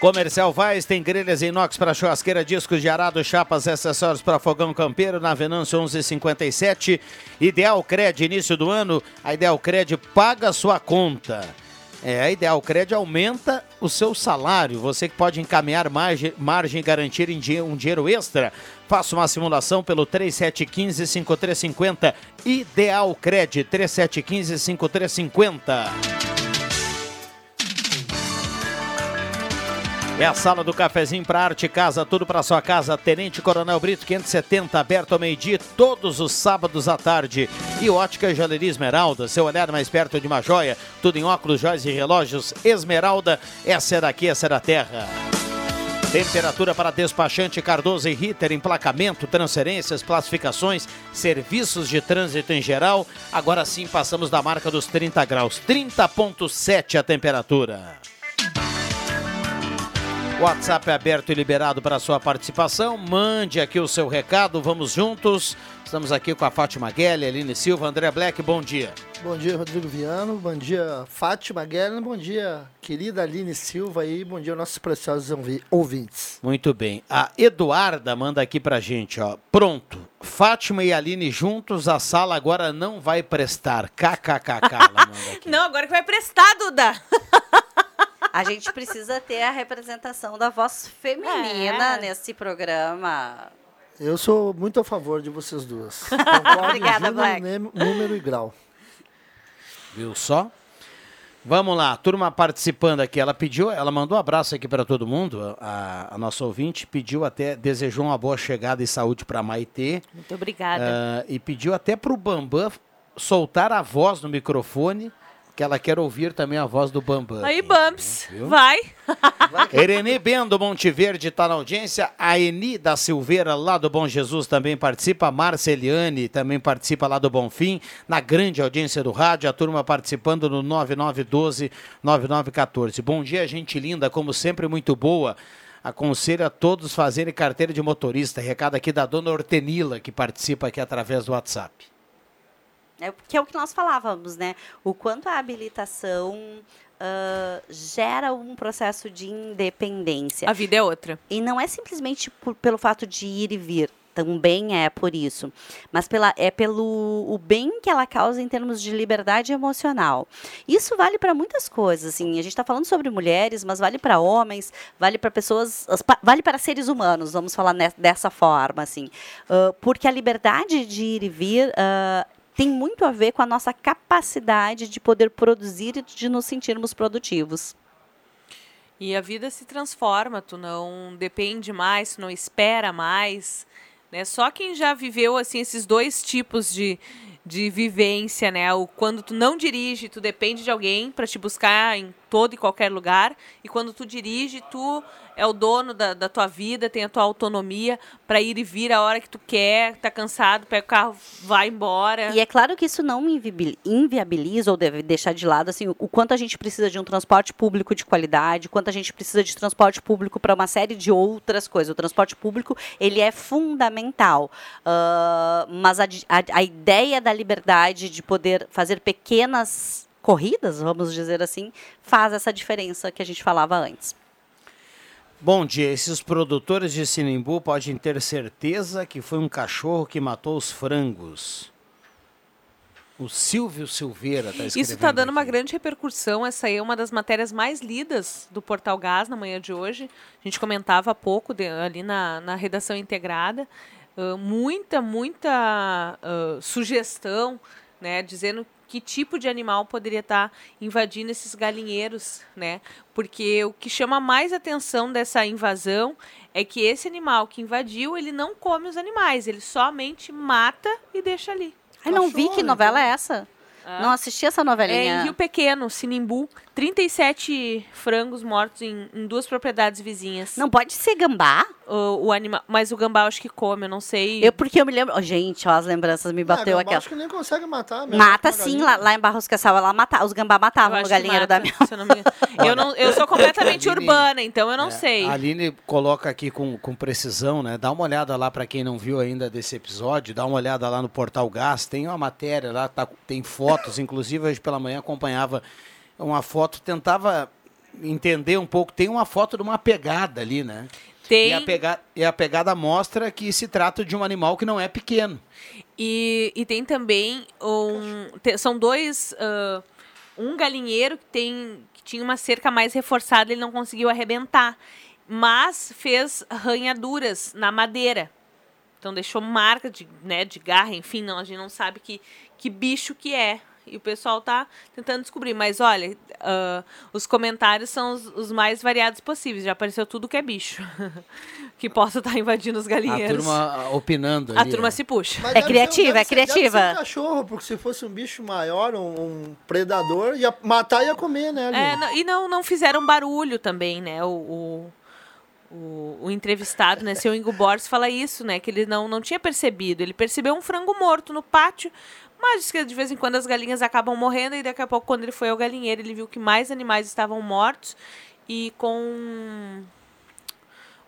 Comercial Vaz tem grelhas inox para churrasqueira, discos de arado, chapas e acessórios para fogão campeiro na Venâncio 1157. Ideal Cred, início do ano, a Ideal Cred paga sua conta. É, a Ideal Cred aumenta o seu salário. Você que pode encaminhar margem, margem garantir em dinhe- um dinheiro extra. Faça uma simulação pelo 3715-5350. Ideal Cred, 3715-5350. É a sala do cafezinho para arte casa, tudo para sua casa. Tenente Coronel Brito 570, aberto ao meio-dia, todos os sábados à tarde. E Ótica Joalheria Esmeralda, seu olhar mais perto de uma joia. Tudo em óculos, joias e relógios. Esmeralda, essa é daqui, essa é da terra. Temperatura para despachante Cardoso e Ritter, emplacamento, transferências, classificações, serviços de trânsito em geral. Agora sim passamos da marca dos 30 graus. 30,7 a temperatura. WhatsApp é aberto e liberado para sua participação. Mande aqui o seu recado, vamos juntos. Estamos aqui com a Fátima Guelli, Aline Silva, André Black, bom dia. Bom dia, Rodrigo Viano. Bom dia, Fátima Guerra. Bom dia, querida Aline Silva e bom dia aos nossos preciosos ouvi- ouvintes. Muito bem. A Eduarda manda aqui pra gente, ó. Pronto. Fátima e Aline juntos, a sala agora não vai prestar. KKKK. [laughs] Não, agora que vai prestar, Duda. [laughs] A gente precisa ter a representação da voz feminina É. nesse programa. Eu sou muito a favor de vocês duas. [laughs] Obrigada, Black. número e grau. Viu só? Vamos lá, turma participando aqui. Ela pediu, ela mandou um abraço aqui para todo mundo. A, a nossa ouvinte pediu até, desejou uma boa chegada e saúde para Maitê. Muito obrigada. Ah, e pediu até para o Bambam soltar a voz no microfone, que ela quer ouvir também a voz do Bambam. Aí, Bumps, viu? vai. [laughs] Ereni Bendo Monte Verde está na audiência. A Eni da Silveira, lá do Bom Jesus, também participa. A Márcia Eliane também participa lá do Bonfim. Na grande audiência do rádio, a turma participando no 9912-9914. Bom dia, gente linda, como sempre, muito boa. Aconselho a todos fazerem carteira de motorista. Recado aqui da dona Hortenila, que participa aqui através do WhatsApp. É, que é o que nós falávamos, né? O quanto a habilitação ah, gera um processo de independência. A vida é outra. E não é simplesmente por- pelo fato de ir e vir. Também é por isso. Mas pela, é pelo o bem que ela causa em termos de liberdade emocional. Isso vale para muitas coisas. Assim, a gente está falando sobre mulheres, mas vale para homens, vale para pessoas, vale para seres humanos, vamos falar ne- dessa forma. Assim. Ah, porque a liberdade de ir e vir ah, tem muito a ver com a nossa capacidade de poder produzir e de nos sentirmos produtivos. E a vida se transforma, tu não depende mais, tu não espera mais, né? Só quem já viveu assim esses dois tipos de, de vivência, né? O quando tu não dirige, tu depende de alguém para te buscar em todo e qualquer lugar, e quando tu dirige, tu é o dono da, da tua vida, tem a tua autonomia para ir e vir a hora que tu quer, tá cansado, pega o carro, vai embora. E é claro que isso não inviabil- inviabiliza ou deve deixar de lado assim, o quanto a gente precisa de um transporte público de qualidade, o quanto a gente precisa de transporte público para uma série de outras coisas. O transporte público ele é fundamental, Ah, mas a, a- a ideia da liberdade de poder fazer pequenas corridas, vamos dizer assim, faz essa diferença que a gente falava antes. Bom dia, esses produtores de Sinimbu podem ter certeza que foi um cachorro que matou os frangos. O Silvio Silveira está escrevendo. Isso está dando uma grande repercussão. Essa aí é uma das matérias mais lidas do Portal Gás na manhã de hoje. A gente comentava há pouco de- ali na, na redação integrada. Ah, muita, muita ah, sugestão, né, dizendo que tipo de animal poderia estar invadindo esses galinheiros, né? Porque o que chama mais atenção dessa invasão é que esse animal que invadiu, ele não come os animais, ele somente mata e deixa ali. Ai, não vi que novela é essa. Não assisti essa É novelinha. em Rio Pequeno, Sinimbu. 37 frangos mortos em, em duas propriedades vizinhas. Não pode ser gambá? O, o animal, mas o gambá eu acho que come, eu não sei. Eu, porque eu me lembro. Oh, gente, ó, as lembranças me bateu ah, aqui. Acho que nem consegue matar. mesmo, Mata uma sim, lá, lá em Barros Cassal, ela mata, os gambá matavam no que galinheiro mata, da minha [laughs] se eu, não me... eu, não, eu sou [laughs] completamente Aline- urbana, então eu não É, sei. A Aline coloca aqui com, com precisão, né? Dá uma olhada lá para quem não viu ainda desse episódio, dá uma olhada lá no Portal Gás, tem uma matéria lá, tá- tem fotos, inclusive hoje pela manhã acompanhava uma foto, tentava entender um pouco. Tem uma foto de uma pegada ali, né? Tem. E a, pega, e a pegada mostra que se trata de um animal que não é pequeno. E, e tem também um. te- são dois. ah, um galinheiro que, tem, que tinha uma cerca mais reforçada, ele não conseguiu arrebentar. Mas fez ranhaduras na madeira. Então deixou marca de, né, de garra, enfim, não, a gente não sabe que, que bicho que é. E o pessoal tá tentando descobrir. Mas olha, ah, os comentários são os, os mais variados possíveis. Já apareceu tudo que é bicho. [laughs] que possa estar invadindo os A galinheiros. turma opinando A ali. turma né? se puxa. Mas ser- deve ser- Deve ser um cachorro, porque se fosse um bicho maior, um, um predador, ia matar e ia comer, né? É, não- e não, não fizeram barulho também, né? O, o, o, o entrevistado, né, seu Ingo Borges, fala isso, né? Que ele não, não tinha percebido. Ele percebeu um frango morto no pátio, mas que de vez em quando as galinhas acabam morrendo e daqui a pouco, quando ele foi ao galinheiro, ele viu que mais animais estavam mortos e com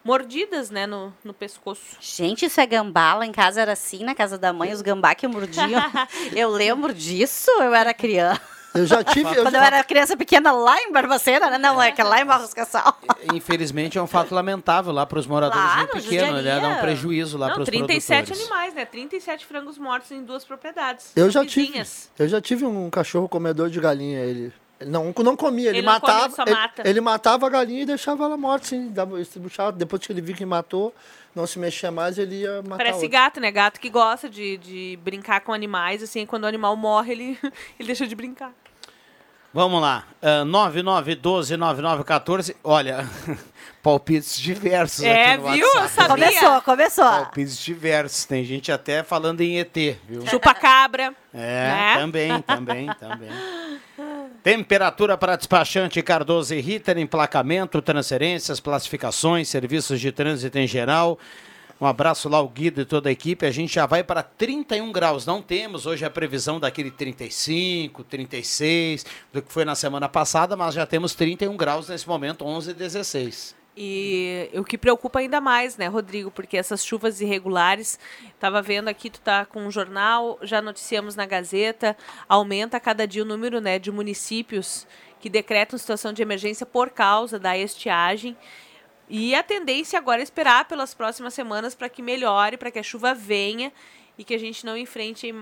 mordidas, né, no, no pescoço. Gente, isso é gambá. Lá em casa era assim, na casa da mãe, os gambá que mordiam. [laughs] eu lembro disso, eu era criança. Eu já tive. eu Quando já- eu era criança pequena lá em Barbacena, né? Não, é que é lá em Barros Cassal. Infelizmente é um fato lamentável lá para os moradores Claro, do Pequeno. Ele judiaria. dá um prejuízo lá para os 37 produtores. animais, né? 37 frangos mortos em duas propriedades. Eu já tive. vizinhas. Eu já tive um cachorro comedor de galinha. Ele não, não comia, ele, Ele não come, matava. ele só ele, mata. ele matava a galinha e deixava ela morta, puxava, depois que ele viu que matou, não se mexia mais, ele ia matar Parece outra. gato, né? Gato que gosta de, de brincar com animais, assim, quando o animal morre, ele, [laughs] ele deixa de brincar. Vamos lá. Uh, 9912-9914. Olha, [laughs] palpites diversos É, aqui no viu? WhatsApp. Eu sabia. Começou, começou. Palpites diversos. Tem gente até falando em ET, viu? Chupa-cabra. É, né? também, também, também. Temperatura para despachante Cardoso e Ritter, emplacamento, transferências, classificações, serviços de trânsito em geral. Um abraço lá ao Guido e toda a equipe. A gente já vai para 31 graus. Não temos hoje a previsão daquele 35, 36, do que foi na semana passada, mas já temos 31 graus nesse momento, 11 e 16. E o que preocupa ainda mais, né, Rodrigo? Porque essas chuvas irregulares, estava vendo aqui, tu tá com um jornal, já noticiamos na Gazeta, aumenta a cada dia o número né, de municípios que decretam situação de emergência por causa da estiagem. E a tendência agora é esperar pelas próximas semanas para que melhore, para que a chuva venha e que a gente não enfrente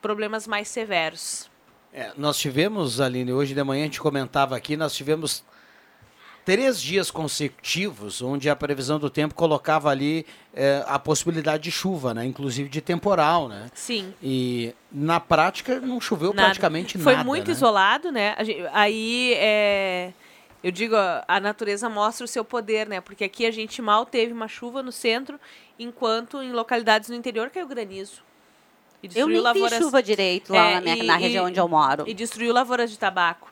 problemas mais severos. É, nós tivemos, Aline, hoje de manhã a gente comentava aqui, nós tivemos três dias consecutivos onde a previsão do tempo colocava ali é, a possibilidade de chuva, né? Inclusive de temporal, né? Sim. E na prática não choveu Nada. praticamente Foi nada. muito né? isolado, né? A gen- aí é. Eu digo, a natureza mostra o seu poder, né? Porque aqui a gente mal teve uma chuva no centro, enquanto em localidades no interior caiu granizo. E Eu nem vi chuva direito lá na minha- na região onde eu moro. E destruiu lavouras de tabaco.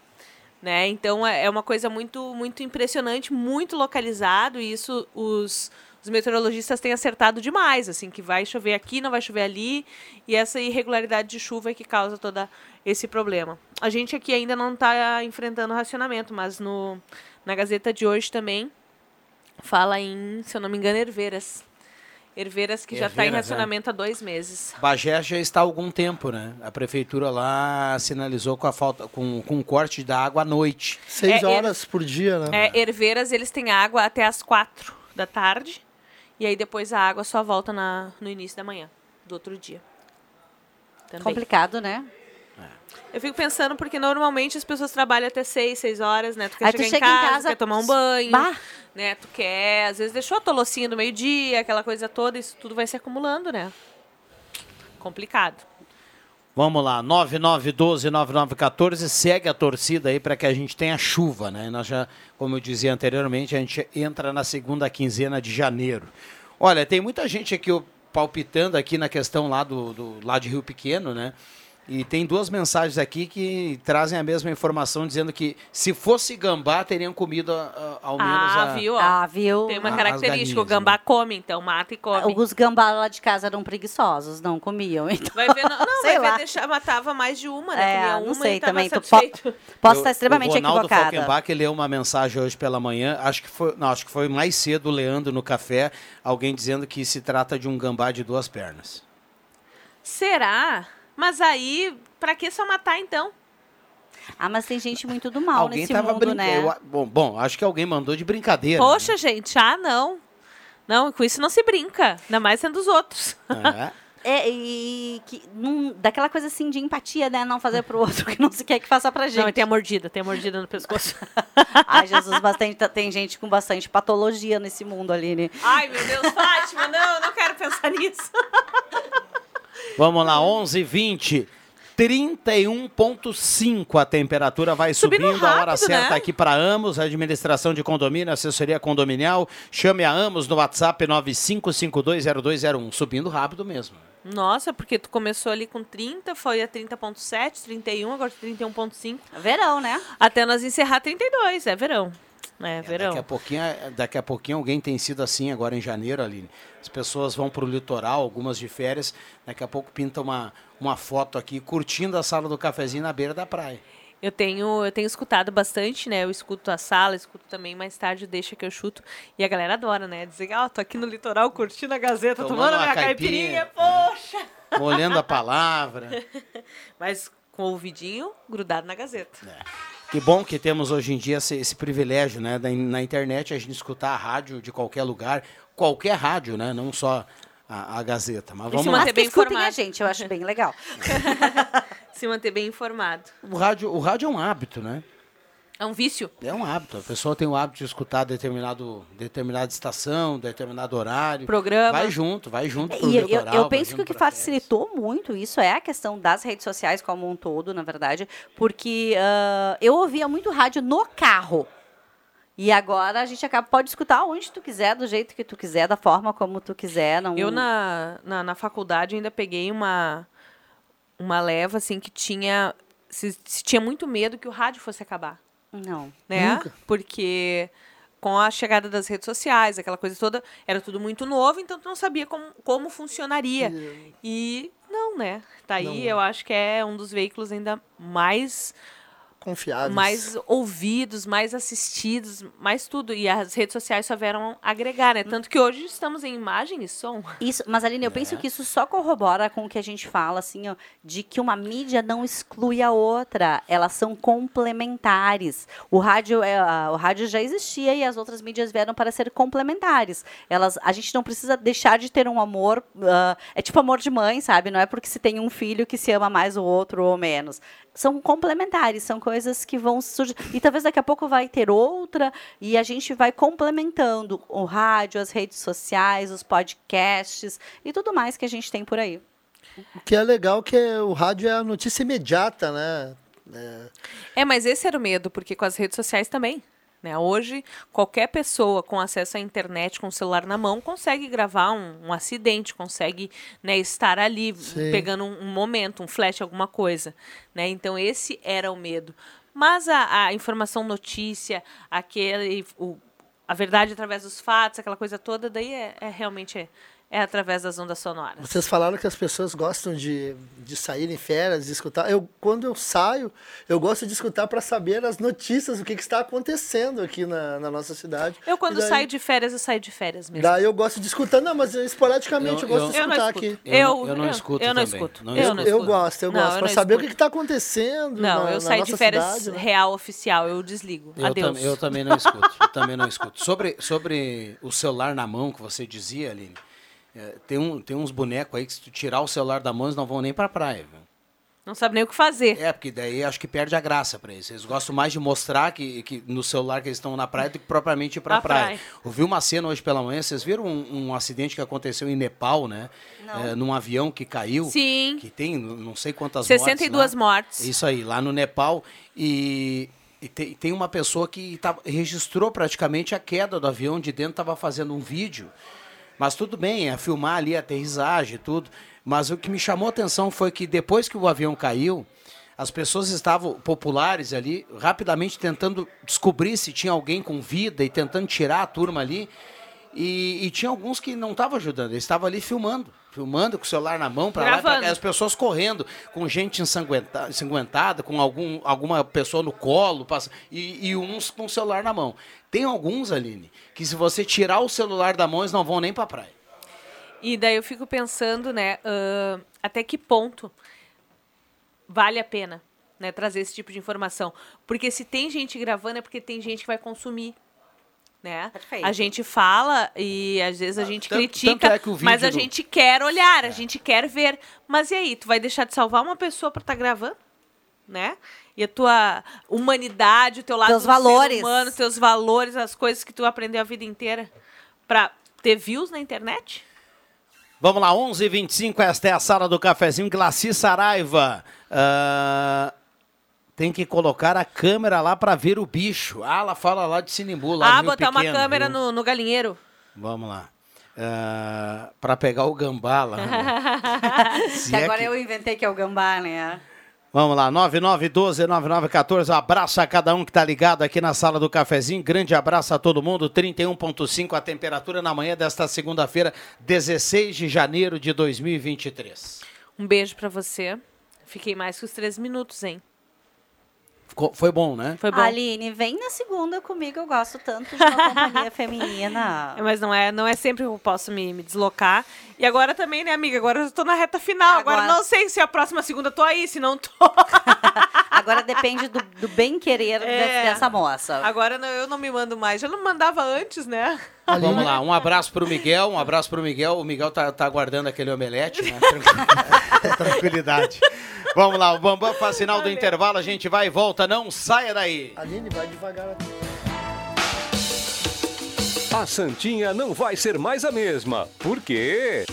Né? Então é é uma coisa muito, muito impressionante, muito localizado, e isso os, os meteorologistas têm acertado demais, assim, que vai chover aqui, não vai chover ali, e essa irregularidade de chuva é que causa todo esse problema. A gente aqui ainda não está enfrentando racionamento, mas no, na Gazeta de hoje também fala em, se eu não me engano, Herveiras. Herveiras que já está em Herveiras, é. racionamento há dois meses. Bagé já está há algum tempo, né? A prefeitura lá sinalizou com a falta, com, com o corte da água à noite. Seis É, horas por dia, né? É, Herveiras, eles têm água até as quatro da tarde. E aí depois a água só volta na, no início da manhã, do outro dia. Também. Complicado, né? Eu fico pensando porque normalmente as pessoas trabalham até seis, seis horas, né? Tu quer Aí tu chegar chega em em casa, casa, quer tomar um banho, bah. né? Tu quer, às vezes deixou a tolocinha do meio-dia, aquela coisa toda, isso tudo vai se acumulando, né? Complicado. Vamos lá, 9912-9914, segue a torcida aí para que a gente tenha chuva, né? Nós já, como eu dizia anteriormente, a gente entra na segunda quinzena de janeiro. Olha, tem muita gente aqui palpitando aqui na questão lá do, do lá de Rio Pequeno, né? E tem duas mensagens aqui que trazem a mesma informação, dizendo que se fosse gambá, teriam comido ah, ao menos Ah, a... viu? ó? Ah, viu? Tem uma As característica, galinhas, o gambá come, então mata e come. Os gambá lá de casa eram preguiçosos, não comiam. [laughs] Então... Vai ver, não, não Sei vai lá. ver, deixar, matava mais de uma, né? É, Comia não uma sei e também, tu po-. [laughs] Posso Eu- estar extremamente o Ronaldo equivocada. Falkenbach leu uma mensagem hoje pela manhã, acho que foi, não, acho que foi mais cedo, Leandro, no café, alguém dizendo que se trata de um gambá de duas pernas. Será? Mas aí, pra que só matar então? Ah, mas tem gente muito do mal alguém nesse tava mundo, brincando. né? Bom, bom, acho que alguém mandou de brincadeira. né? Poxa, gente, ah, não. Não, com isso não se brinca. Ainda mais sendo dos outros. É. É, e que, não- daquela coisa assim de empatia, né? Não fazer pro outro que não se quer que faça pra gente. Não, e tem a mordida, tem a mordida no pescoço. [laughs] Ai, Jesus, bastante, tem gente com bastante patologia nesse mundo, Aline. Ai, meu Deus, Fátima, não, eu não quero pensar nisso. [laughs] Vamos lá, 11 20 31,5 a temperatura vai Subindo subindo, a hora rápido, certa né? aqui para Amos, administração de condomínio, assessoria condominial. Chame a Amos no WhatsApp 95520201. Subindo rápido mesmo. Nossa, porque tu começou ali com 30, foi a 30.7, 31, agora 31.5. Verão, né? Até nós encerrar 32, é verão. É, verão. Daqui a, pouquinho, daqui a pouquinho alguém tem sido assim agora em janeiro, Aline. As pessoas vão para o litoral, algumas de férias. Daqui a pouco pinta uma, uma foto aqui curtindo a sala do cafezinho na beira da praia. Eu tenho, eu tenho escutado bastante, né? Eu escuto a sala, escuto também mais tarde, deixa que eu chuto. E a galera adora, né? Dizer, ó, tô aqui no litoral curtindo a Gazeta, Tomando tomando, minha caipirinha. caipirinha, poxa! Molhando a palavra. [laughs] Mas com o ouvidinho grudado na Gazeta. Que bom que temos hoje em dia esse, esse privilégio, né? da- na internet a gente escutar a rádio de qualquer lugar, qualquer rádio, né? Não só a, a Gazeta. Mas vamos lá. Mas que escutem a gente, eu acho bem legal. [laughs] [laughs] Se manter bem informado. O rádio, o rádio é um hábito, né? É um vício. É um hábito. A pessoa tem o hábito de escutar determinado, determinada estação, determinado horário. Programa. Vai junto, vai junto pro E eu, litoral. eu vai penso que o que facilitou muito isso é a questão das redes sociais como um todo, na verdade, porque ah, eu ouvia muito rádio no carro. E agora a gente acaba, pode escutar onde tu quiser, do jeito que tu quiser, da forma como tu quiser. Não... Eu, na, na, na faculdade, ainda peguei uma, uma leva, assim, que tinha... Se, se tinha muito medo que o rádio fosse acabar. Não. Né? Nunca. Porque com a chegada das redes sociais, aquela coisa toda, era tudo muito novo, então tu não sabia como, como funcionaria. E não, né? Tá aí, Não. eu acho que é um dos veículos ainda mais Confiáveis. mais ouvidos, mais assistidos, mais tudo. E as redes sociais só vieram agregar, né? Tanto que hoje estamos em imagem e som. Isso, mas Aline, eu penso que isso só corrobora com o que a gente fala, assim, ó, de que uma mídia não exclui a outra, elas são complementares. O rádio, é, o rádio já existia e as outras mídias vieram para ser complementares. Elas, a gente não precisa deixar de ter um amor, ah, é tipo amor de mãe, sabe? Não é porque se tem um filho que se ama mais o outro ou menos. São complementares, são coisas que vão surgir. E talvez daqui a pouco vai ter outra e a gente vai complementando o rádio, as redes sociais, os podcasts e tudo mais que a gente tem por aí. O que é legal que é- o rádio é a notícia imediata, né? É, É, mas esse era o medo, porque com as redes sociais também. Né? Hoje, qualquer pessoa com acesso à internet, com o celular na mão, consegue gravar um, um acidente, consegue né, estar ali Sim. pegando um, um momento, um flash, alguma coisa. Né? Então, esse era o medo. Mas a, a informação notícia, aquele, o- a verdade através dos fatos, aquela coisa toda, daí é, é realmente é, é através das ondas sonoras. Vocês falaram que as pessoas gostam de, de sair em férias, de escutar. Eu, quando eu saio, eu gosto de escutar para saber as notícias, o que, que está acontecendo aqui na, na nossa cidade. Eu, quando daí- saio de férias, eu saio de férias mesmo. Daí eu gosto de escutar, não, mas esporadicamente eu, gosto de eu não escutar escuto. aqui. Eu, Eu- eu não eu- escuto eu não escuto. Não Eu Eu, não eu escuto. gosto, eu Não, gosto, eu para saber o que está acontecendo Não, na, eu na saio nossa de férias cidade. né? real oficial, eu desligo. Eu, Adeus. tam- eu também não escuto. Eu também não escuto. Sobre, sobre o celular na mão que você dizia, Aline, é, tem, um, tem uns bonecos aí que se tu tirar o celular da mão, eles não vão nem pra praia. Viu? Não sabe nem o que fazer. É, porque daí acho que perde a graça pra eles. Eles gostam mais de mostrar que, que no celular que eles estão na praia do que propriamente ir pra Na praia. praia. Ouvi uma cena hoje pela manhã, vocês viram um, um acidente que aconteceu em Nepal, né? É, num avião que caiu. Sim. Que tem não sei quantas 62 mortes. lá. mortes. Isso aí, lá no Nepal. E, e tem, tem uma pessoa que tava- registrou praticamente a queda do avião de dentro, estava fazendo um vídeo. Mas tudo bem, é filmar ali a aterrissagem e tudo. Mas o que me chamou a atenção foi que depois que o avião caiu, as pessoas estavam populares ali, rapidamente tentando descobrir se tinha alguém com vida e tentando tirar a turma ali. E, e tinha alguns que não estavam ajudando, eles estavam ali filmando, filmando com o celular na mão para lá, e pra cá, as pessoas correndo, com gente ensanguenta- ensanguentada, com algum, alguma pessoa no colo, passa, e, e uns com o celular na mão. Tem alguns, Aline, que se você tirar o celular da mão, eles não vão nem para praia. E daí eu fico pensando, né, ãh, até que ponto vale a pena né, trazer esse tipo de informação. Porque se tem gente gravando é porque tem gente que vai consumir. Né? A gente fala e às vezes a gente tanto- critica, tanto é que o mas a vídeo do- gente quer olhar, a gente quer ver. Mas e aí, tu vai deixar de salvar uma pessoa pra estar gravando? Né? E a tua humanidade, o teu lado Teus do ser valores. humano, teus valores, as coisas que tu aprendeu a vida inteira pra ter views na internet? Vamos lá, 11 h 25 esta é a sala do cafezinho. Glaci Saraiva. ah, tem que colocar a câmera lá para ver o bicho. Ah, ela fala lá de Sinimbu, lá ah, botar uma Pequeno, câmera viu? no, no galinheiro. Vamos lá. para pegar o gambá lá. né? [laughs] Se que é agora que- eu inventei que é o gambá, né? Vamos lá, 9912-9914. Abraço a cada um que tá ligado aqui na sala do cafezinho. Grande abraço a todo mundo. 31,5 a temperatura na manhã desta segunda-feira, 16 de janeiro de 2023. Um beijo pra você. Fiquei mais que os três minutos, hein? Ficou- Foi bom, né? Foi bom. Aline, vem na segunda comigo, eu gosto tanto de uma companhia [laughs] feminina. É, Mas não é, não é sempre que eu posso me, me deslocar. E agora também, né, amiga? Agora eu tô na reta final. Agora, Agora- não sei se a próxima segunda eu tô aí, se não tô. [laughs] Agora depende do, do bem-querer É. de- dessa moça. Agora não- eu não me mando mais. Já não mandava antes, né? Vamos lá, um abraço pro Miguel, um abraço pro Miguel. O Miguel tá, tá aguardando aquele omelete, né? [laughs] Tranqu- [laughs] Tranquilidade. Vamos lá, o Bambam faz sinal do intervalo, a gente vai e volta, não saia daí. Aline, vai devagar. A Santinha não vai ser mais a mesma. Por quê?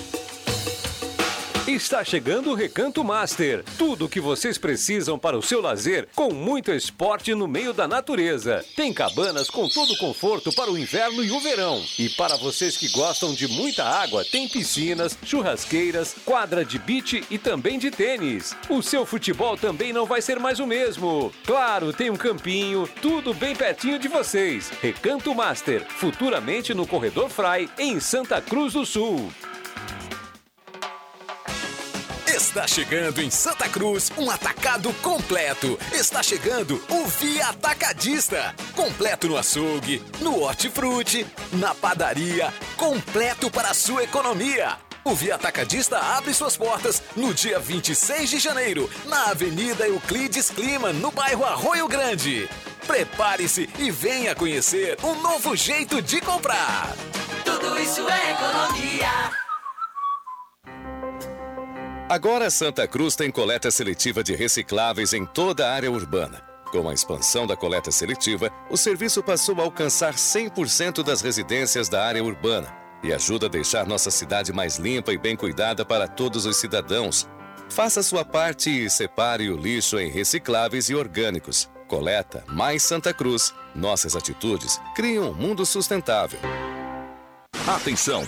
Está chegando o Recanto Master. Tudo o que vocês precisam para o seu lazer, com muito esporte no meio da natureza. Tem cabanas com todo o conforto para o inverno e o verão. E para vocês que gostam de muita água, tem piscinas, churrasqueiras, quadra de beach e também de tênis. O seu futebol também não vai ser mais o mesmo. Claro, tem um campinho, tudo bem pertinho de vocês. Recanto Master, futuramente no Corredor Fry, em Santa Cruz do Sul. Está chegando em Santa Cruz um atacado completo. Está chegando o Via Atacadista. Completo no açougue, no hortifruti, na padaria. Completo para a sua economia. O Via Atacadista abre suas portas no dia 26 de janeiro, na Avenida Euclides Clima, no bairro Arroio Grande. Prepare-se e venha conhecer um novo jeito de comprar. Tudo isso é economia. Agora Santa Cruz tem coleta seletiva de recicláveis em toda a área urbana. Com a expansão da coleta seletiva, o serviço passou a alcançar 100% das residências da área urbana e ajuda a deixar nossa cidade mais limpa e bem cuidada para todos os cidadãos. Faça sua parte e separe o lixo em recicláveis e orgânicos. Coleta mais Santa Cruz. Nossas atitudes criam um mundo sustentável. Atenção!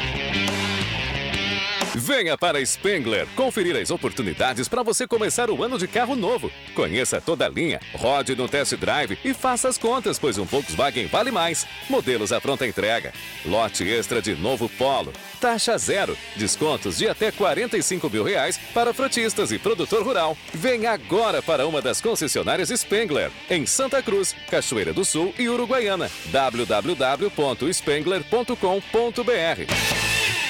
Venha para a Spengler conferir as oportunidades para você começar o ano de carro novo. Conheça toda a linha, rode no test drive e faça as contas, pois um Volkswagen vale mais. Modelos à pronta entrega. Lote extra de novo Polo. Taxa zero. Descontos de até 45 mil reais para frotistas e produtor rural. Venha agora para uma das concessionárias Spengler, em Santa Cruz, Cachoeira do Sul e Uruguaiana. www.spengler.com.br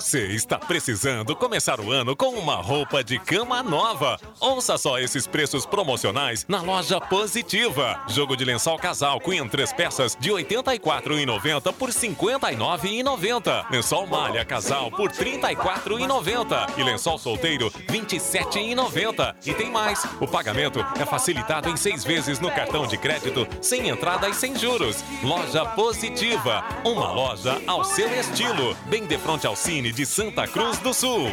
Você está precisando começar o ano com uma roupa de cama nova. Ouça só esses preços promocionais na loja Positiva. Jogo de lençol casal Queen três peças de R$ 84,90 por R$ 59,90. Lençol malha casal por R$ 34,90 e lençol solteiro R$ 27,90. E tem mais, o pagamento é facilitado em seis vezes no cartão de crédito, sem entrada e sem juros. Loja Positiva, uma loja ao seu estilo, bem de frente ao Cine de Santa Cruz do Sul.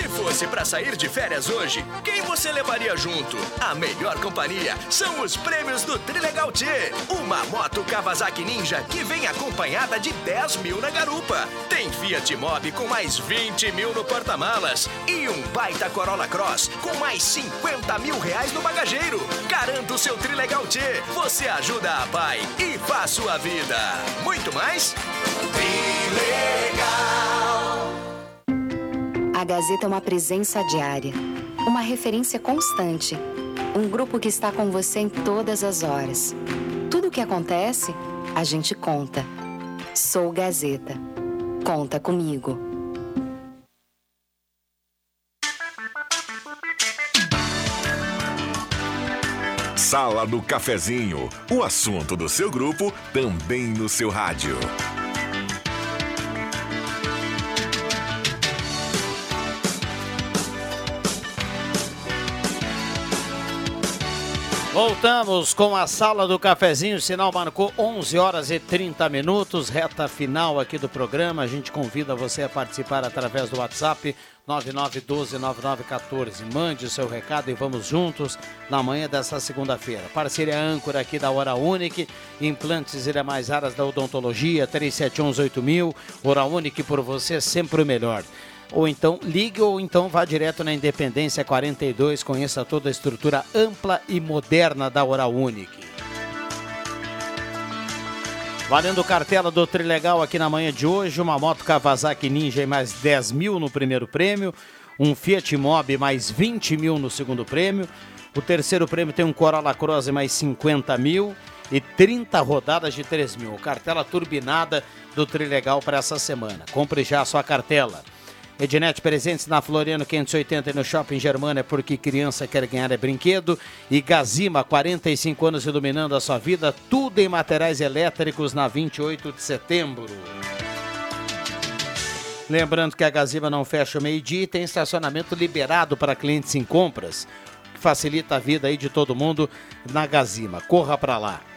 Se fosse pra sair de férias hoje, quem você levaria junto? A melhor companhia são os prêmios do Trilegal T. Uma moto Kawasaki Ninja que vem acompanhada de 10 mil na garupa. Tem Fiat Mobi com mais 20 mil no porta-malas. E um baita Corolla Cross com mais 50 mil reais no bagageiro. Garanta o seu Trilegal T. Você ajuda a pai e faz sua vida. Muito mais? A Gazeta é uma presença diária, uma referência constante, um grupo que está com você em todas as horas. Tudo o que acontece, a gente conta. Sou Gazeta. Conta comigo. Sala do Cafezinho, o assunto do seu grupo também no seu rádio. Voltamos com a sala do cafezinho. O sinal marcou 11 horas e 30 minutos, reta final aqui do programa. A gente convida você a participar através do WhatsApp 99129914. Mande o seu recado e vamos juntos na manhã dessa segunda-feira. Parceria âncora aqui da Hora Unique, implantes e demais áreas da odontologia, 37118000. Hora Unique por você sempre o melhor ou então ligue ou então vá direto na Independência 42, conheça toda a estrutura ampla e moderna da Oral Unique. Valendo cartela do Trilegal aqui na manhã de hoje, uma moto Kawasaki Ninja e mais 10 mil no primeiro prêmio, um Fiat Mobi mais 20 mil no segundo prêmio, o terceiro prêmio tem um Corolla Cross mais 50 mil e 30 rodadas de 3 mil. Cartela turbinada do Trilegal para essa semana. Compre já a sua cartela. Ednet presentes na Floriano 580 e no Shopping Germana, porque criança quer ganhar é brinquedo. E Gazima, 45 anos iluminando a sua vida, tudo em materiais elétricos na 28 de setembro. Lembrando que a Gazima não fecha o meio-dia e tem estacionamento liberado para clientes em compras, que facilita a vida aí de todo mundo na Gazima. Corra para lá.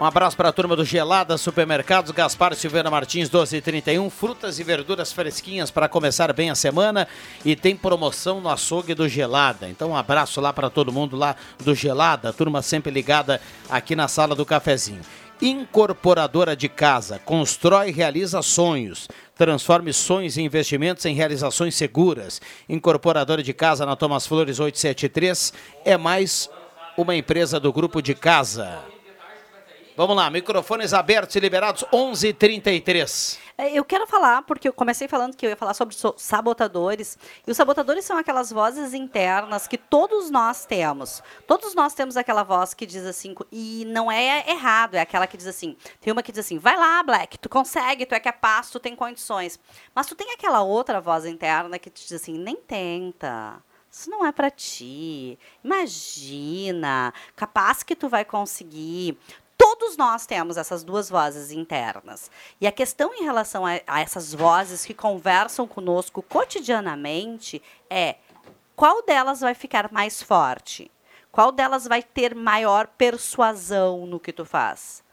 Um abraço para a turma do Gelada Supermercados, Gaspar Silveira Martins, 1231. Frutas e verduras fresquinhas para começar bem a semana. E tem promoção no açougue do Gelada. Então, um abraço lá para todo mundo lá do Gelada, turma sempre ligada aqui na sala do cafezinho. Incorporadora de casa, constrói e realiza sonhos. Transforme sonhos e investimentos em realizações seguras. Incorporadora de casa na Thomas Flores 873 é mais uma empresa do grupo de casa. Vamos lá, microfones abertos e liberados, 11:33. É, Eu quero falar, porque eu comecei falando que eu ia falar sobre so- sabotadores. E os sabotadores são aquelas vozes internas que todos nós temos. Todos nós temos aquela voz que diz assim, e não é errado, é aquela que diz assim. Tem uma que diz assim: vai lá, Black, tu consegue, tu é capaz, tu tem condições. Mas tu tem aquela outra voz interna que te diz assim: nem tenta. Isso não é pra ti. Imagina, capaz que tu vai conseguir. Todos nós temos essas duas vozes internas. E a questão em relação a, a essas vozes que conversam conosco cotidianamente é qual delas vai ficar mais forte? Qual delas vai ter maior persuasão no que tu faz?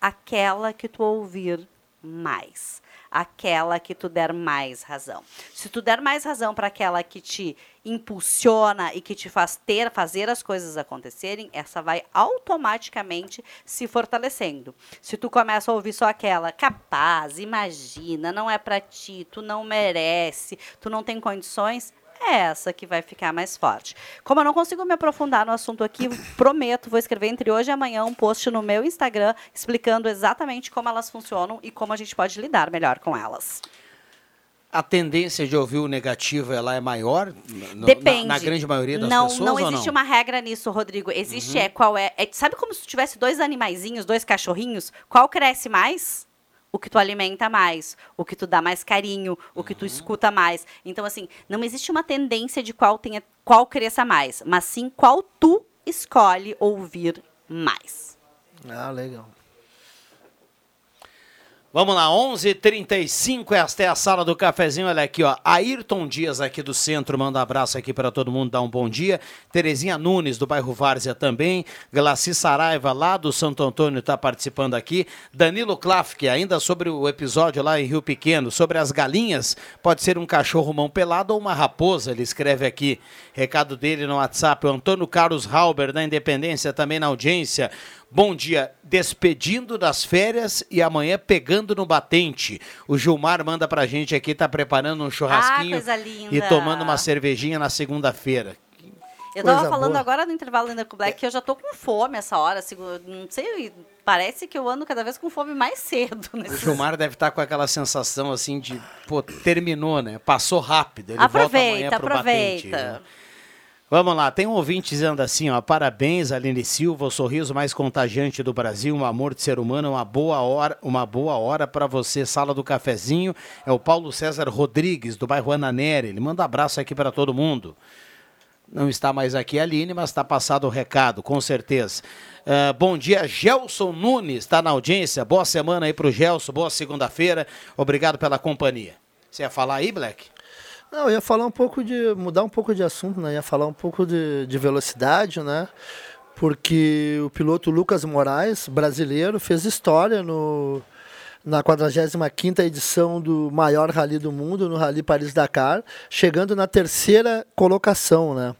Aquela que tu ouvir mais. Aquela que tu der mais razão. Se tu der mais razão para aquela que te impulsiona e que te faz ter, fazer as coisas acontecerem, essa vai automaticamente se fortalecendo. Se tu começa a ouvir só aquela capaz, imagina, não é para ti, tu não merece, tu não tem condições, é essa que vai ficar mais forte. Como eu não consigo me aprofundar no assunto aqui, [coughs] prometo, vou escrever entre hoje e amanhã um post no meu Instagram explicando exatamente como elas funcionam e como a gente pode lidar melhor com elas. A tendência de ouvir o negativo ela é maior? No- Depende. Na, na grande maioria das não, pessoas Não existe não? uma regra nisso, Rodrigo. Existe Uhum. é qual é, é- Sabe como se tivesse dois animaizinhos, dois cachorrinhos? Qual cresce mais? O que tu alimenta mais, o que tu dá mais carinho, o que tu Uhum. escuta mais. Então, assim, não existe uma tendência de qual tenha qual cresça mais, mas sim qual tu escolhe ouvir mais. Ah, legal. Vamos lá, 11:35 esta é a sala do cafezinho. Olha aqui, ó. Ayrton Dias aqui do centro manda um abraço aqui para todo mundo, dá um bom dia. Terezinha Nunes do bairro Várzea também. Glaci Saraiva lá do Santo Antônio está participando aqui. Danilo Klafke ainda sobre o episódio lá em Rio Pequeno, sobre as galinhas, pode ser um cachorro mão pelado ou uma raposa, ele escreve aqui. Recado dele no WhatsApp, o Antônio Carlos Halber da Independência também na audiência. Bom dia, despedindo das férias e amanhã pegando no batente. O Gilmar manda pra gente aqui, tá preparando um churrasquinho Ah, e tomando uma cervejinha na segunda-feira. Eu tava Coisa falando boa. agora no intervalo ainda com o Black que eu já tô com fome essa hora. assim, não sei, parece que eu ando cada vez com fome mais cedo. O Nesses... Gilmar deve estar com aquela sensação assim de, pô, terminou, né? Passou rápido. Ele volta amanhã Aproveita, pro batente, aproveita. né? Vamos lá, tem um ouvinte dizendo assim, ó, parabéns Aline Silva, o sorriso mais contagiante do Brasil, um amor de ser humano, uma boa hora, uma boa hora para você, sala do cafezinho. É o Paulo César Rodrigues do bairro Ananeri. Ele manda abraço aqui para todo mundo. Não está mais aqui a Aline, mas está passado o recado, com certeza. Ah, bom dia, Gelson Nunes, está na audiência. Boa semana aí para o Gelson, boa segunda-feira. Obrigado pela companhia. Você ia falar aí, Black? Não, eu ia falar um pouco de. mudar um pouco de assunto, né? Ia falar um pouco de, de velocidade, né? Porque o piloto Lucas Moraes, brasileiro, fez história no, na 45 edição do maior rally do mundo, no Rally Paris-Dakar, chegando na terceira colocação, né?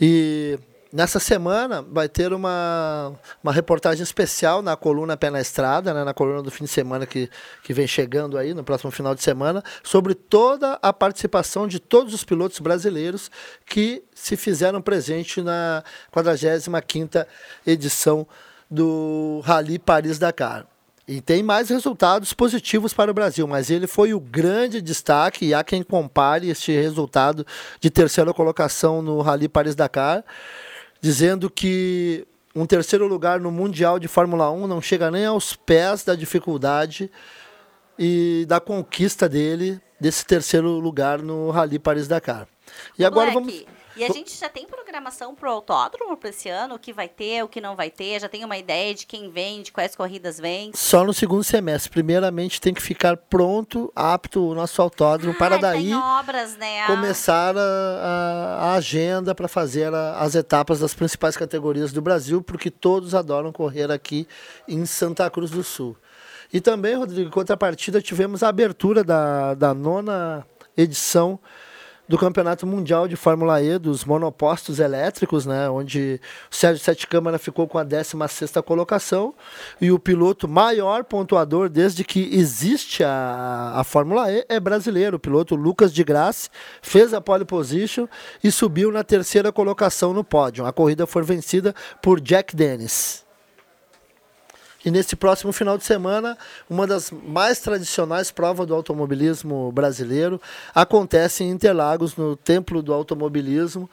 E nessa semana vai ter uma, uma reportagem especial na coluna Pé na Estrada, né? na coluna do fim de semana que, que vem chegando aí, no próximo final de semana, sobre toda a participação de todos os pilotos brasileiros que se fizeram presente na 45ª edição do Rally Paris-Dakar. E tem mais resultados positivos para o Brasil, mas ele foi o grande destaque e há quem compare este resultado de terceira colocação no Rally Paris-Dakar, dizendo que um terceiro lugar no Mundial de Fórmula 1 não chega nem aos pés da dificuldade e da conquista dele desse terceiro lugar no Rally Paris-Dakar. E agora vamos E a gente já tem programação pro autódromo para esse ano? O que vai ter, o que não vai ter? Já tem uma ideia de quem vem, de quais corridas vem? Só no segundo semestre. Primeiramente tem que ficar pronto, apto o nosso autódromo para Ah, daí obras, né? começar a, a- a agenda para fazer a- as etapas das principais categorias do Brasil, porque todos adoram correr aqui em Santa Cruz do Sul. E também, Rodrigo, em contrapartida, tivemos a abertura da, da nona edição do Campeonato Mundial de Fórmula E dos monopostos elétricos, né, onde o Sérgio Sete Câmara ficou com a 16ª colocação e o piloto maior pontuador desde que existe a, a Fórmula E é brasileiro, o piloto Lucas de Graça fez a pole position e subiu na terceira colocação no pódio. A corrida foi vencida por Jack Dennis. E nesse próximo final de semana, uma das mais tradicionais provas do automobilismo brasileiro acontece em Interlagos, no Templo do Automobilismo,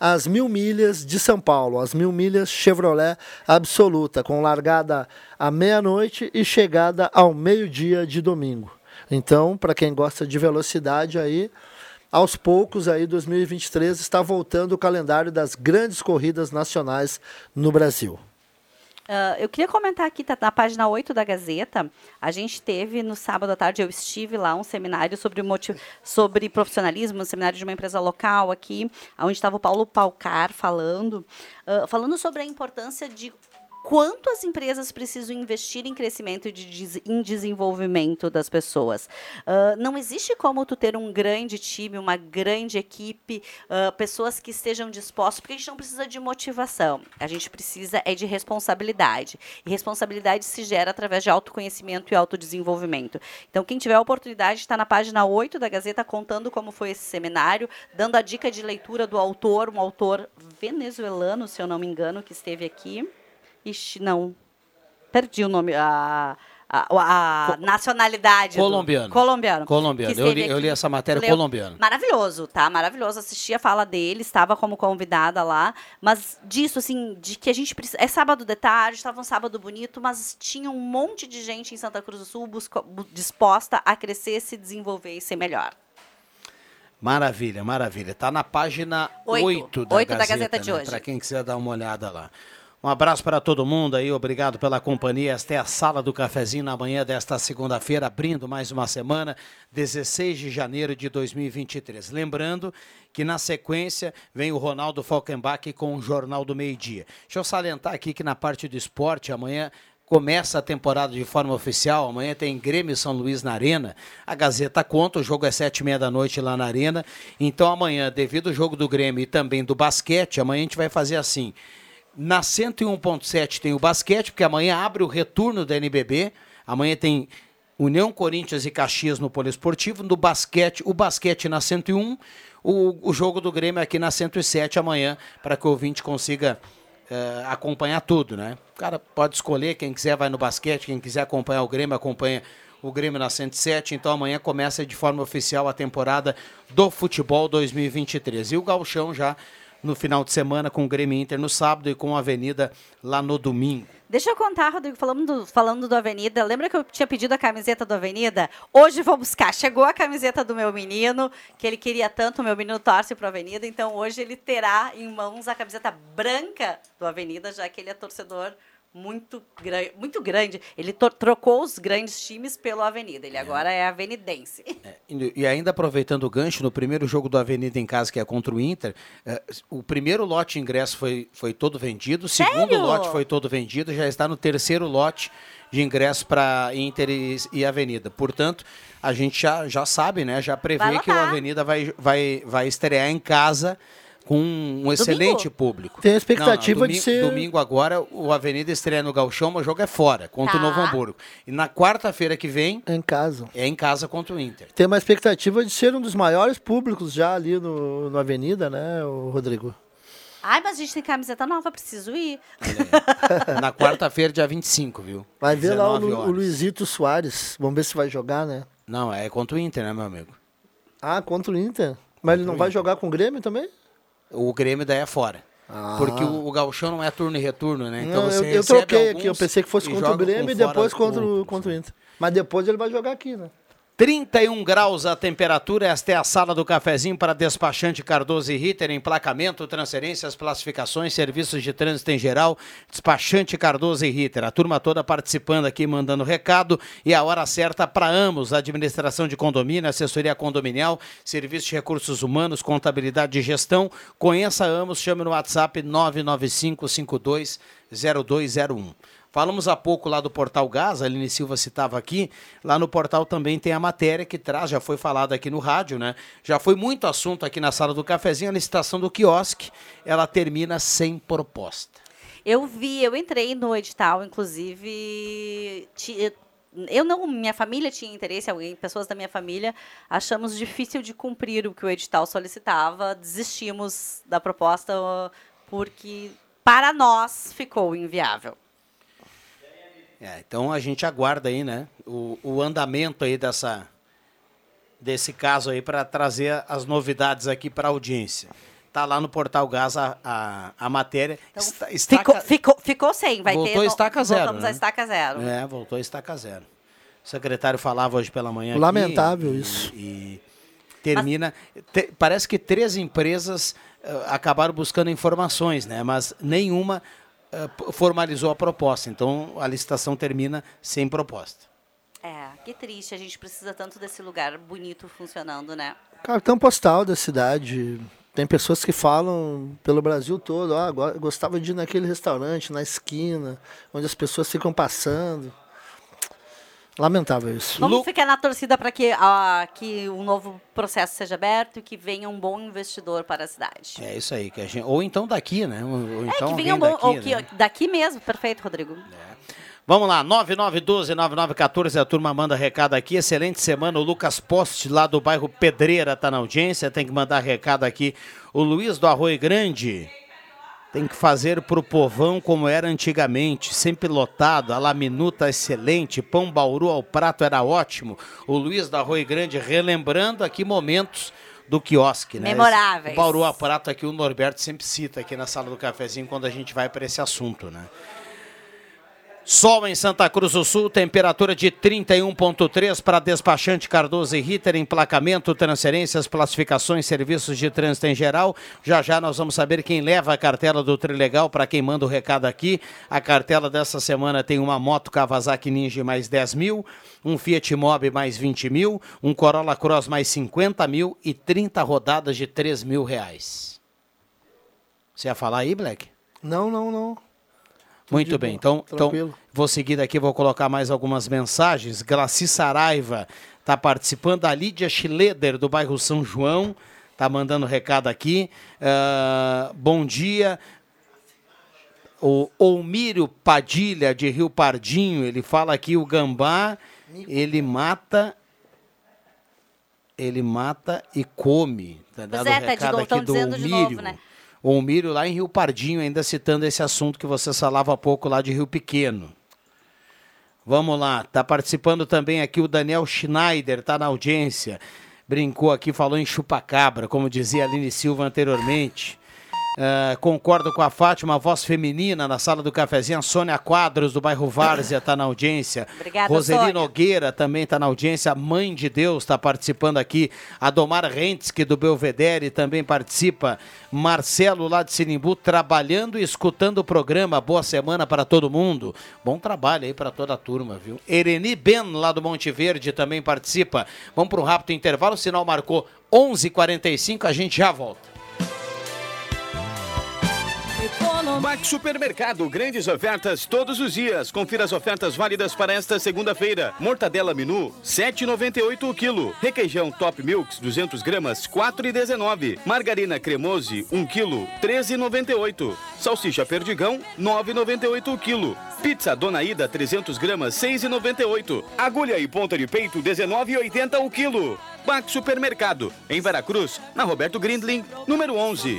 as mil milhas de São Paulo, as mil milhas Chevrolet Absoluta, com largada à meia-noite e chegada ao meio-dia de domingo. Então, para quem gosta de velocidade aí, aos poucos aí 2023 está voltando o calendário das grandes corridas nacionais no Brasil. Ah, eu queria comentar aqui, tá na página 8 da Gazeta, a gente teve no sábado à tarde, eu estive lá, um seminário sobre, motiv... sobre profissionalismo, um seminário de uma empresa local aqui, onde estava o Paulo Palcar falando, ah, falando sobre a importância de quanto as empresas precisam investir em crescimento e de em desenvolvimento das pessoas. Ah, não existe como tu ter um grande time, uma grande equipe, ah, pessoas que estejam dispostas, porque a gente não precisa de motivação, a gente precisa é de responsabilidade. E responsabilidade se gera através de autoconhecimento e autodesenvolvimento. Então, quem tiver a oportunidade, está na página 8 da Gazeta contando como foi esse seminário, dando a dica de leitura do autor, um autor venezuelano, se eu não me engano, que esteve aqui. Ixi, não. Perdi o nome, a, a, a nacionalidade. do- Colombiano. colombiano. Colombiano. que Eu li, eu li essa matéria Leu- colombiano. Maravilhoso, tá? Maravilhoso. Assisti a fala dele, estava como convidada lá. Mas disso, assim, de que a gente precisa. É sábado de tarde, estava um sábado bonito, mas tinha um monte de gente em Santa Cruz do Sul busco- bu- disposta a crescer, se desenvolver e ser melhor. Maravilha, maravilha. Tá na página Oito. 8 da, Oito da Gazeta, Gazeta de né? hoje. Para quem quiser dar uma olhada lá. Um abraço para todo mundo aí, obrigado pela companhia. Esta é a Sala do Cafezinho na manhã desta segunda-feira, abrindo mais uma semana, 16 de janeiro de 2023. Lembrando que na sequência vem o Ronaldo Falkenbach com o Jornal do Meio Dia. Deixa eu salientar aqui que na parte do esporte, amanhã Começa a temporada de forma oficial. Amanhã tem Grêmio São Luís na Arena. A Gazeta conta, o jogo é sete e meia da noite lá na Arena. Então amanhã, devido ao jogo do Grêmio e também do basquete, amanhã a gente vai fazer assim. Na 101.7 tem o basquete, porque amanhã abre o retorno da NBB. Amanhã tem União Corinthians e Caxias no Poliesportivo. No basquete, o basquete na 101. O, o jogo do Grêmio aqui na 107 amanhã, para que o ouvinte consiga eh, acompanhar tudo, né? O cara pode escolher, quem quiser vai no basquete, quem quiser acompanhar o Grêmio, acompanha o Grêmio na 107. Então amanhã começa de forma oficial a temporada do futebol 2023. E o Galchão já no final de semana com o Grêmio Inter no sábado e com a Avenida lá no domingo. Deixa eu contar, Rodrigo, falando do, falando do Avenida. Lembra que eu tinha pedido a camiseta do Avenida? Hoje vou buscar. Chegou a camiseta do meu menino, que ele queria tanto. O meu menino torce pro Avenida. Então hoje ele terá em mãos a camiseta branca do Avenida, já que ele é torcedor muito, gran muito grande. Ele trocou os grandes times pelo Avenida. Ele agora é avenidense. E e ainda aproveitando o gancho, no primeiro jogo do Avenida em casa, que é contra o Inter, eh, o primeiro lote de ingresso foi, foi todo vendido, o segundo lote foi todo vendido, já está no terceiro lote de ingresso para Inter e, e Avenida. Portanto, a gente já, já sabe, né? Já prevê que o. Avenida vai, vai, vai estrear em casa com um excelente público. Tem a expectativa Não, não, de domingo, ser- Domingo agora, o Avenida estreia no Galchão, mas o jogo é fora, contra o Tá. Novo Hamburgo. E na quarta-feira que vem... É em casa. É em casa contra o Inter. Tem uma expectativa de ser um dos maiores públicos já ali no, no Avenida, né, o Rodrigo? Ai, mas a gente tem camiseta nova, preciso ir. Na quarta-feira, dia 25, viu? Vai ver lá o, 19 Lu- o. Luizito Soares. Vamos ver se vai jogar, né? Não, é contra o Inter, né, meu amigo? Ah, contra o Inter. Mas ele não vai jogar com o Grêmio também? O Grêmio daí é fora. Ah. Porque o, o Gauchão não é turno e retorno, né? Então Não, você eu, eu troquei aqui, eu pensei que fosse contra o Grêmio e depois contra o, contra o Inter. Mas depois ele vai jogar aqui, né? 31 graus a temperatura, esta é a sala do cafezinho para despachante Cardoso e Ritter, emplacamento, transferências, classificações, serviços de trânsito em geral, despachante Cardoso e Ritter. A turma toda participando aqui, mandando recado e a hora certa para ambos, administração de condomínio, assessoria condominial, serviço de recursos humanos, contabilidade e gestão. Conheça ambos, chame no WhatsApp 995 52 0201. Falamos há pouco lá do Portal Gás, a Aline Silva citava aqui. Lá no portal também tem a matéria que traz, já foi falado aqui no rádio, né? Já foi muito assunto aqui na sala do cafezinho, a licitação do quiosque. Ela termina sem proposta. Eu vi, eu entrei no edital, inclusive. Eu não, minha família tinha interesse, alguém, pessoas da minha família, achamos difícil de cumprir o que o edital solicitava, desistimos da proposta porque para nós ficou inviável. É, então a gente aguarda aí, né? O, o andamento aí dessa desse caso aí para trazer as novidades aqui para a audiência. Tá lá no Portal Gás a, a, a matéria. Está- estaca- Ficou, ficou, ficou sem, vai Voltou ter. a estaca zero, Voltamos né? a estaca zero. É, voltou a estaca zero. O secretário falava hoje pela manhã. aqui Lamentável e- isso. E termina. te- parece que três empresas eh, acabaram buscando informações, né? Mas nenhuma formalizou a proposta. Então a licitação termina sem proposta. É, que triste, a gente precisa tanto desse lugar bonito funcionando, né? Cartão postal da cidade. Tem pessoas que falam pelo Brasil todo, ah, go- gostava de ir naquele restaurante, na esquina, onde as pessoas ficam passando. Lamentável isso. Vamos ficar na torcida para que, ah, que um novo processo seja aberto e que venha um bom investidor para a cidade. É isso aí. Que a gente, ou então daqui, né? Ou, ou É, então que venha um bom. daqui, ou que, né? Daqui mesmo, perfeito, Rodrigo. Vamos lá, 9912-9914, a turma manda recado aqui. Excelente semana. O Lucas Poste, lá do bairro Pedreira, tá na audiência. Tem que mandar recado aqui. O Luiz do Arroio Grande. Tem que fazer pro povão como era antigamente, sempre lotado, a la minuta excelente, pão bauru ao prato era ótimo. O Luiz da Rui Grande relembrando aqui momentos do quiosque, né? Memoráveis. Esse Bauru ao prato aqui o Norberto sempre cita aqui na sala do cafezinho quando a gente vai para esse assunto, né? Sol em Santa Cruz do Sul, temperatura de 31,3 para despachante Cardoso e Ritter, emplacamento, transferências, classificações, serviços de trânsito em geral. Já já nós vamos saber quem leva a cartela do Trilegal, para quem manda o recado aqui. A cartela dessa semana tem uma moto Kawasaki Ninja mais 10 mil, um Fiat Mobi mais 20 mil, um Corolla Cross mais 50 mil e 30 rodadas de 3 mil reais. Você ia falar aí, Black? Não, não, não. Muito de bem, então, então vou seguir daqui, vou colocar mais algumas mensagens. Glaci Saraiva está participando, a Lídia Schleder, do bairro São João, está mandando recado aqui. Ah, bom dia. O Olmírio Padilha, de Rio Pardinho, ele fala aqui, o gambá, ele mata... Ele mata e come. Tá dado Pois é, Tadinho, estão aqui do dizendo de Olmírio. novo, né? O Almírio lá em Rio Pardinho, ainda citando esse assunto que você falava há pouco lá de Rio Pequeno. Vamos lá, tá participando também aqui o Daniel Schneider, tá na audiência. Brincou aqui, falou em chupacabra, como dizia Aline Silva anteriormente. Ah, concordo com a Fátima, voz feminina na sala do cafezinho. A Sônia Quadros, do bairro Várzea, está na audiência. [laughs] Obrigada, Roseli Sônia. Nogueira também está na audiência. A Mãe de Deus está participando aqui. A Domar Rentzke, do Belvedere, também participa. Marcelo, lá de Sinimbu, trabalhando e escutando o programa. Boa semana para todo mundo. Bom trabalho aí para toda a turma, viu? Ereni Ben, lá do Monte Verde, também participa. Vamos para um rápido intervalo. O sinal marcou 11h45. A gente já volta. Max Supermercado, grandes ofertas todos os dias. Confira as ofertas válidas para esta segunda-feira. Mortadela Menu, 7,98 o quilo. Requeijão Top Milks, 200 gramas, 4,19. Margarina Cremose, 1 quilo, 13,98. Salsicha Perdigão, 9,98 o quilo. Pizza Dona Ida, 300 gramas, 6,98. Agulha e ponta de peito, 19,80 o quilo. Max Supermercado, em Veracruz, na Roberto Grindlin, número 11.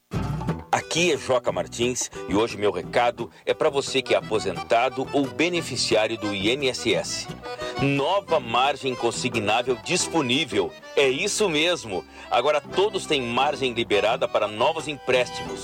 Aqui é Joca Martins e hoje meu recado é para você que é aposentado ou beneficiário do INSS. Nova margem consignável disponível. É isso mesmo. Agora todos têm margem liberada para novos empréstimos.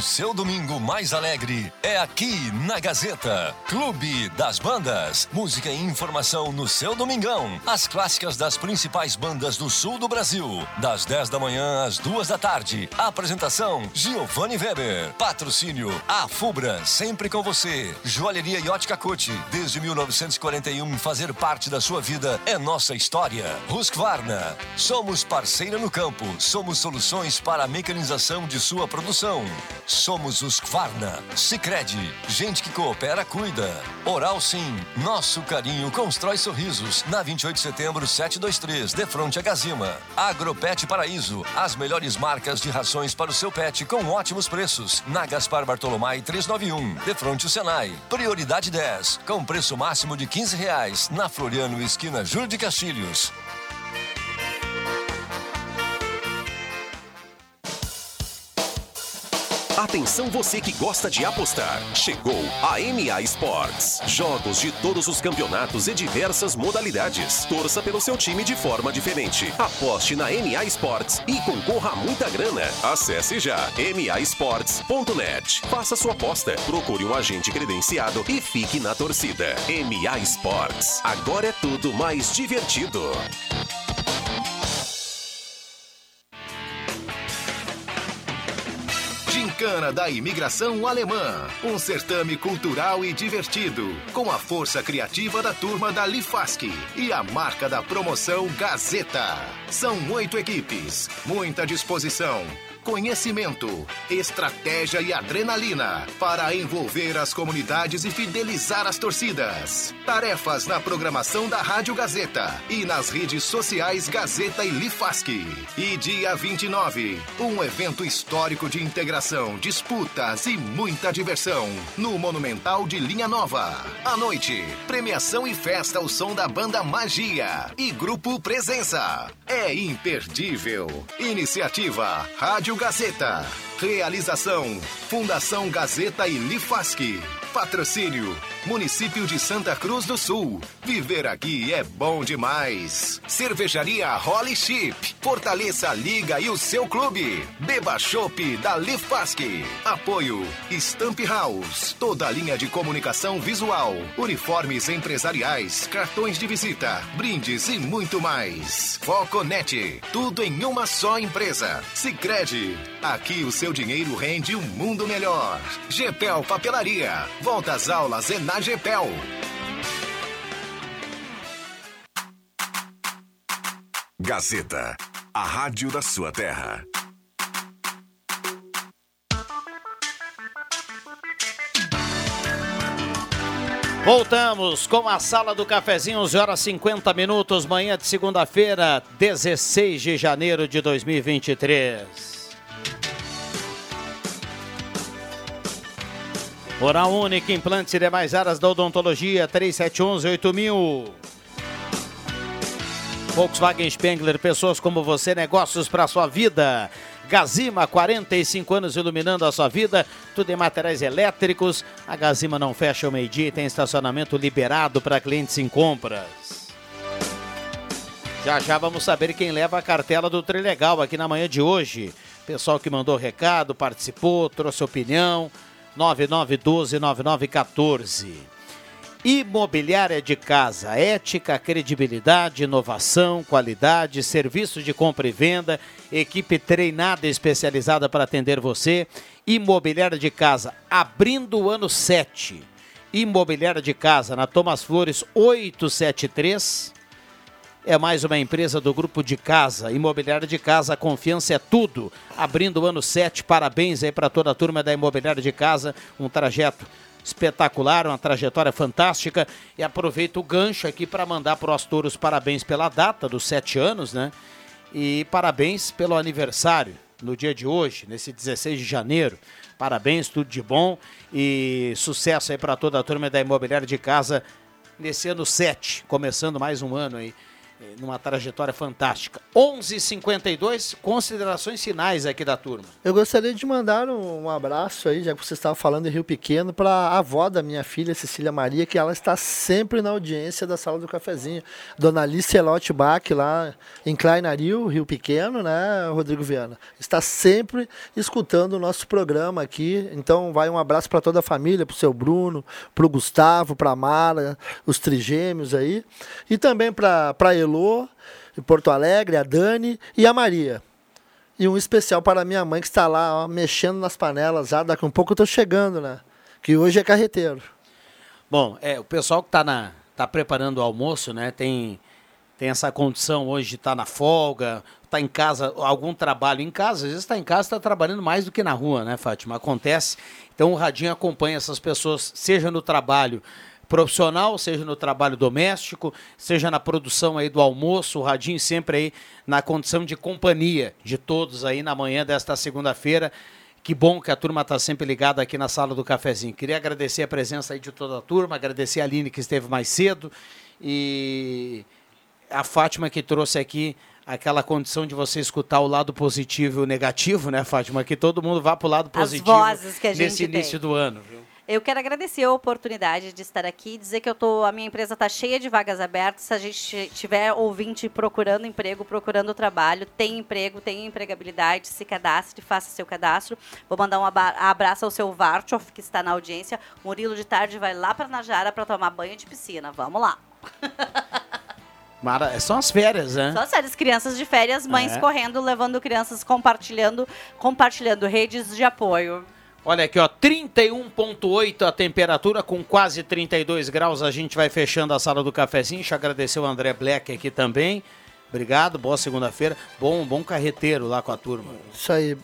O seu domingo mais alegre é aqui na Gazeta. Clube das Bandas. Música e informação no seu domingão. As clássicas das principais bandas do sul do Brasil. Das 10 da manhã às 2 da tarde. Apresentação: Giovanni Weber. Patrocínio: A Fubra, sempre com você. Joalheria Yacht Cote. Desde 1941, fazer parte da sua vida é nossa história. Husqvarna. Somos parceira no campo. Somos soluções para a mecanização de sua produção. Somos os Kvarna. Sicredi, gente que coopera, cuida. Oral Sim, nosso carinho constrói sorrisos. Na 28 de setembro, 723, de frente a Gazima. Agropet Paraíso, as melhores marcas de rações para o seu pet com ótimos preços. Na Gaspar Bartolomai 391, de frente ao Senai. Prioridade 10, com preço máximo de 15 reais. Na Floriano, esquina Júlio de Castilhos. Atenção você que gosta de apostar. Chegou a MA Sports. Jogos de todos os campeonatos e diversas modalidades. Torça pelo seu time de forma diferente. Aposte na MA Sports e concorra a muita grana. Acesse já masports.net. Faça sua aposta, procure um agente credenciado e fique na torcida. MA Sports. Agora é tudo mais divertido. Gincana da Imigração Alemã. Um certame cultural e divertido, com a força criativa da turma da Lifask e a marca da promoção Gazeta. São oito equipes, muita disposição. Conhecimento, estratégia e adrenalina para envolver as comunidades e fidelizar as torcidas. Tarefas na programação da Rádio Gazeta e nas redes sociais Gazeta e Lifask. E dia 29, um evento histórico de integração, disputas e muita diversão no Monumental de Linha Nova. À noite, premiação e festa ao som da banda Magia e Grupo Presença. É imperdível. Iniciativa Rádio Gazeta. Realização Fundação Gazeta e Lifask. Patrocínio Município de Santa Cruz do Sul. Viver aqui é bom demais. Cervejaria Holly Chip. Fortaleça a liga e o seu clube. Beba Chopp da Lifask. Apoio Stamp House. Toda a linha de comunicação visual. Uniformes empresariais, cartões de visita, brindes e muito mais. Foconet. Tudo em uma só empresa. Sicredi. Aqui o seu dinheiro rende um mundo melhor. Gepel Papelaria. Volta às aulas é na Gepel. Gazeta, a rádio da sua terra. Voltamos com a sala do cafezinho, 11 horas 50 minutos, manhã de segunda-feira, 16 de janeiro de 2023. Oral Única, implantes e demais áreas da odontologia, 3711-8000. Volkswagen Spengler, pessoas como você, negócios para sua vida. Gazima, 45 anos iluminando a sua vida, tudo em materiais elétricos. A Gazima não fecha o meio-dia e tem estacionamento liberado para clientes em compras. Já já vamos saber quem leva a cartela do Trilegal aqui na manhã de hoje. Pessoal que mandou recado, participou, trouxe opinião. 9912-9914. Imobiliária de casa, ética, credibilidade, inovação, qualidade, serviço de compra e venda, equipe treinada e especializada para atender você. Imobiliária de casa, abrindo o ano 7. Imobiliária de casa, na Thomas Flores 873. É mais uma empresa do grupo de casa, Imobiliária de Casa, confiança é tudo. Abrindo o ano 7, parabéns aí para toda a turma da Imobiliária de Casa, um trajeto espetacular, uma trajetória fantástica. E aproveito o gancho aqui para mandar para os touros parabéns pela data dos sete anos, né? E parabéns pelo aniversário no dia de hoje, nesse 16 de janeiro. Parabéns, tudo de bom e sucesso aí para toda a turma da Imobiliária de Casa nesse ano 7, começando mais um ano aí numa trajetória fantástica. 11:52 considerações finais aqui da turma. Eu gostaria de mandar um, um abraço aí, já que você estava falando em Rio Pequeno, para a avó da minha filha, Cecília Maria, que ela está sempre na audiência da sala do cafezinho. Dona Alice Elote Bach, lá em Kleinaril, Rio Pequeno, né, Rodrigo Viana? Está sempre escutando o nosso programa aqui. Então, vai um abraço para toda a família, para o seu Bruno, para o Gustavo, para a Mara, os trigêmeos aí. E também para a Elô, em Porto Alegre, a Dani e a Maria. E um especial para a minha mãe que está lá ó, mexendo nas panelas. Já daqui um pouco eu estou chegando, né? Que hoje é carreteiro. Bom, é, o pessoal que está na tá preparando o almoço, né? Tem tem essa condição hoje de estar tá na folga, está em casa, algum trabalho em casa, às vezes está em casa, está trabalhando mais do que na rua, né, Fátima? Acontece. Então o Radinho acompanha essas pessoas, seja no trabalho profissional, seja no trabalho doméstico, seja na produção aí do almoço, o Radinho sempre aí na condição de companhia de todos aí na manhã desta segunda-feira. Que bom que a turma está sempre ligada aqui na sala do cafezinho. Queria agradecer a presença aí de toda a turma, agradecer a Aline que esteve mais cedo e a Fátima que trouxe aqui aquela condição de você escutar o lado positivo e o negativo, né, Fátima? Que todo mundo vá para o lado positivo nesse início tem. do ano. Viu? Eu quero agradecer a oportunidade de estar aqui, dizer que eu tô, a minha empresa está cheia de vagas abertas. Se a gente tiver ouvinte procurando emprego, procurando trabalho, tem emprego, tem empregabilidade, se cadastre, faça seu cadastro. Vou mandar um abraço ao seu Vartov, que está na audiência. Murilo de tarde vai lá para Najara para tomar banho de piscina. Vamos lá. [laughs] Mara... São as férias, né? Só séries, crianças de férias, mães É. correndo, levando crianças, compartilhando, compartilhando redes de apoio. Olha aqui, ó, 31.8 a temperatura com quase 32 graus. A gente vai fechando a sala do cafezinho. Deixa eu agradecer o André Black aqui também. Obrigado, boa segunda-feira. Bom, bom carreteiro lá com a turma. Isso aí.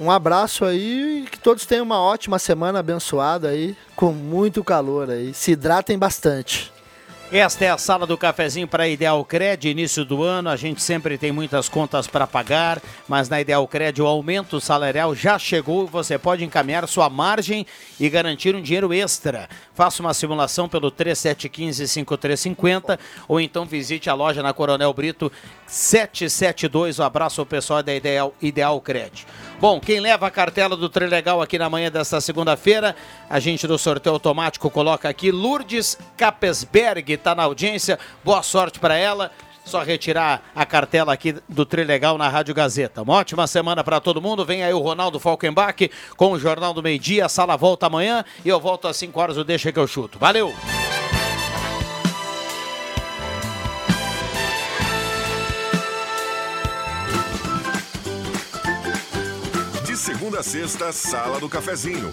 Um abraço aí e que todos tenham uma ótima semana abençoada aí, com muito calor aí. Se hidratem bastante. Esta é a sala do cafezinho para Ideal Cred, início do ano. A gente sempre tem muitas contas para pagar, mas na Ideal Cred o aumento salarial já chegou você pode encaminhar sua margem e garantir um dinheiro extra. Faça uma simulação pelo 3715-5350 ou então visite a loja na Coronel Brito 772. Um abraço ao pessoal da Ideal, Ideal Cred. Bom, quem leva a cartela do Trilegal aqui na manhã desta segunda-feira, a gente do sorteio automático coloca aqui Lourdes Capesberg, está na audiência. Boa sorte para ela. Só retirar a cartela aqui do Trilegal na Rádio Gazeta. Uma ótima semana para todo mundo. Vem aí o Ronaldo Falkenbach com o Jornal do Meio Dia. A sala volta amanhã e eu volto às 5 horas do Deixa que eu chuto. Valeu! De segunda a sexta, Sala do Cafezinho.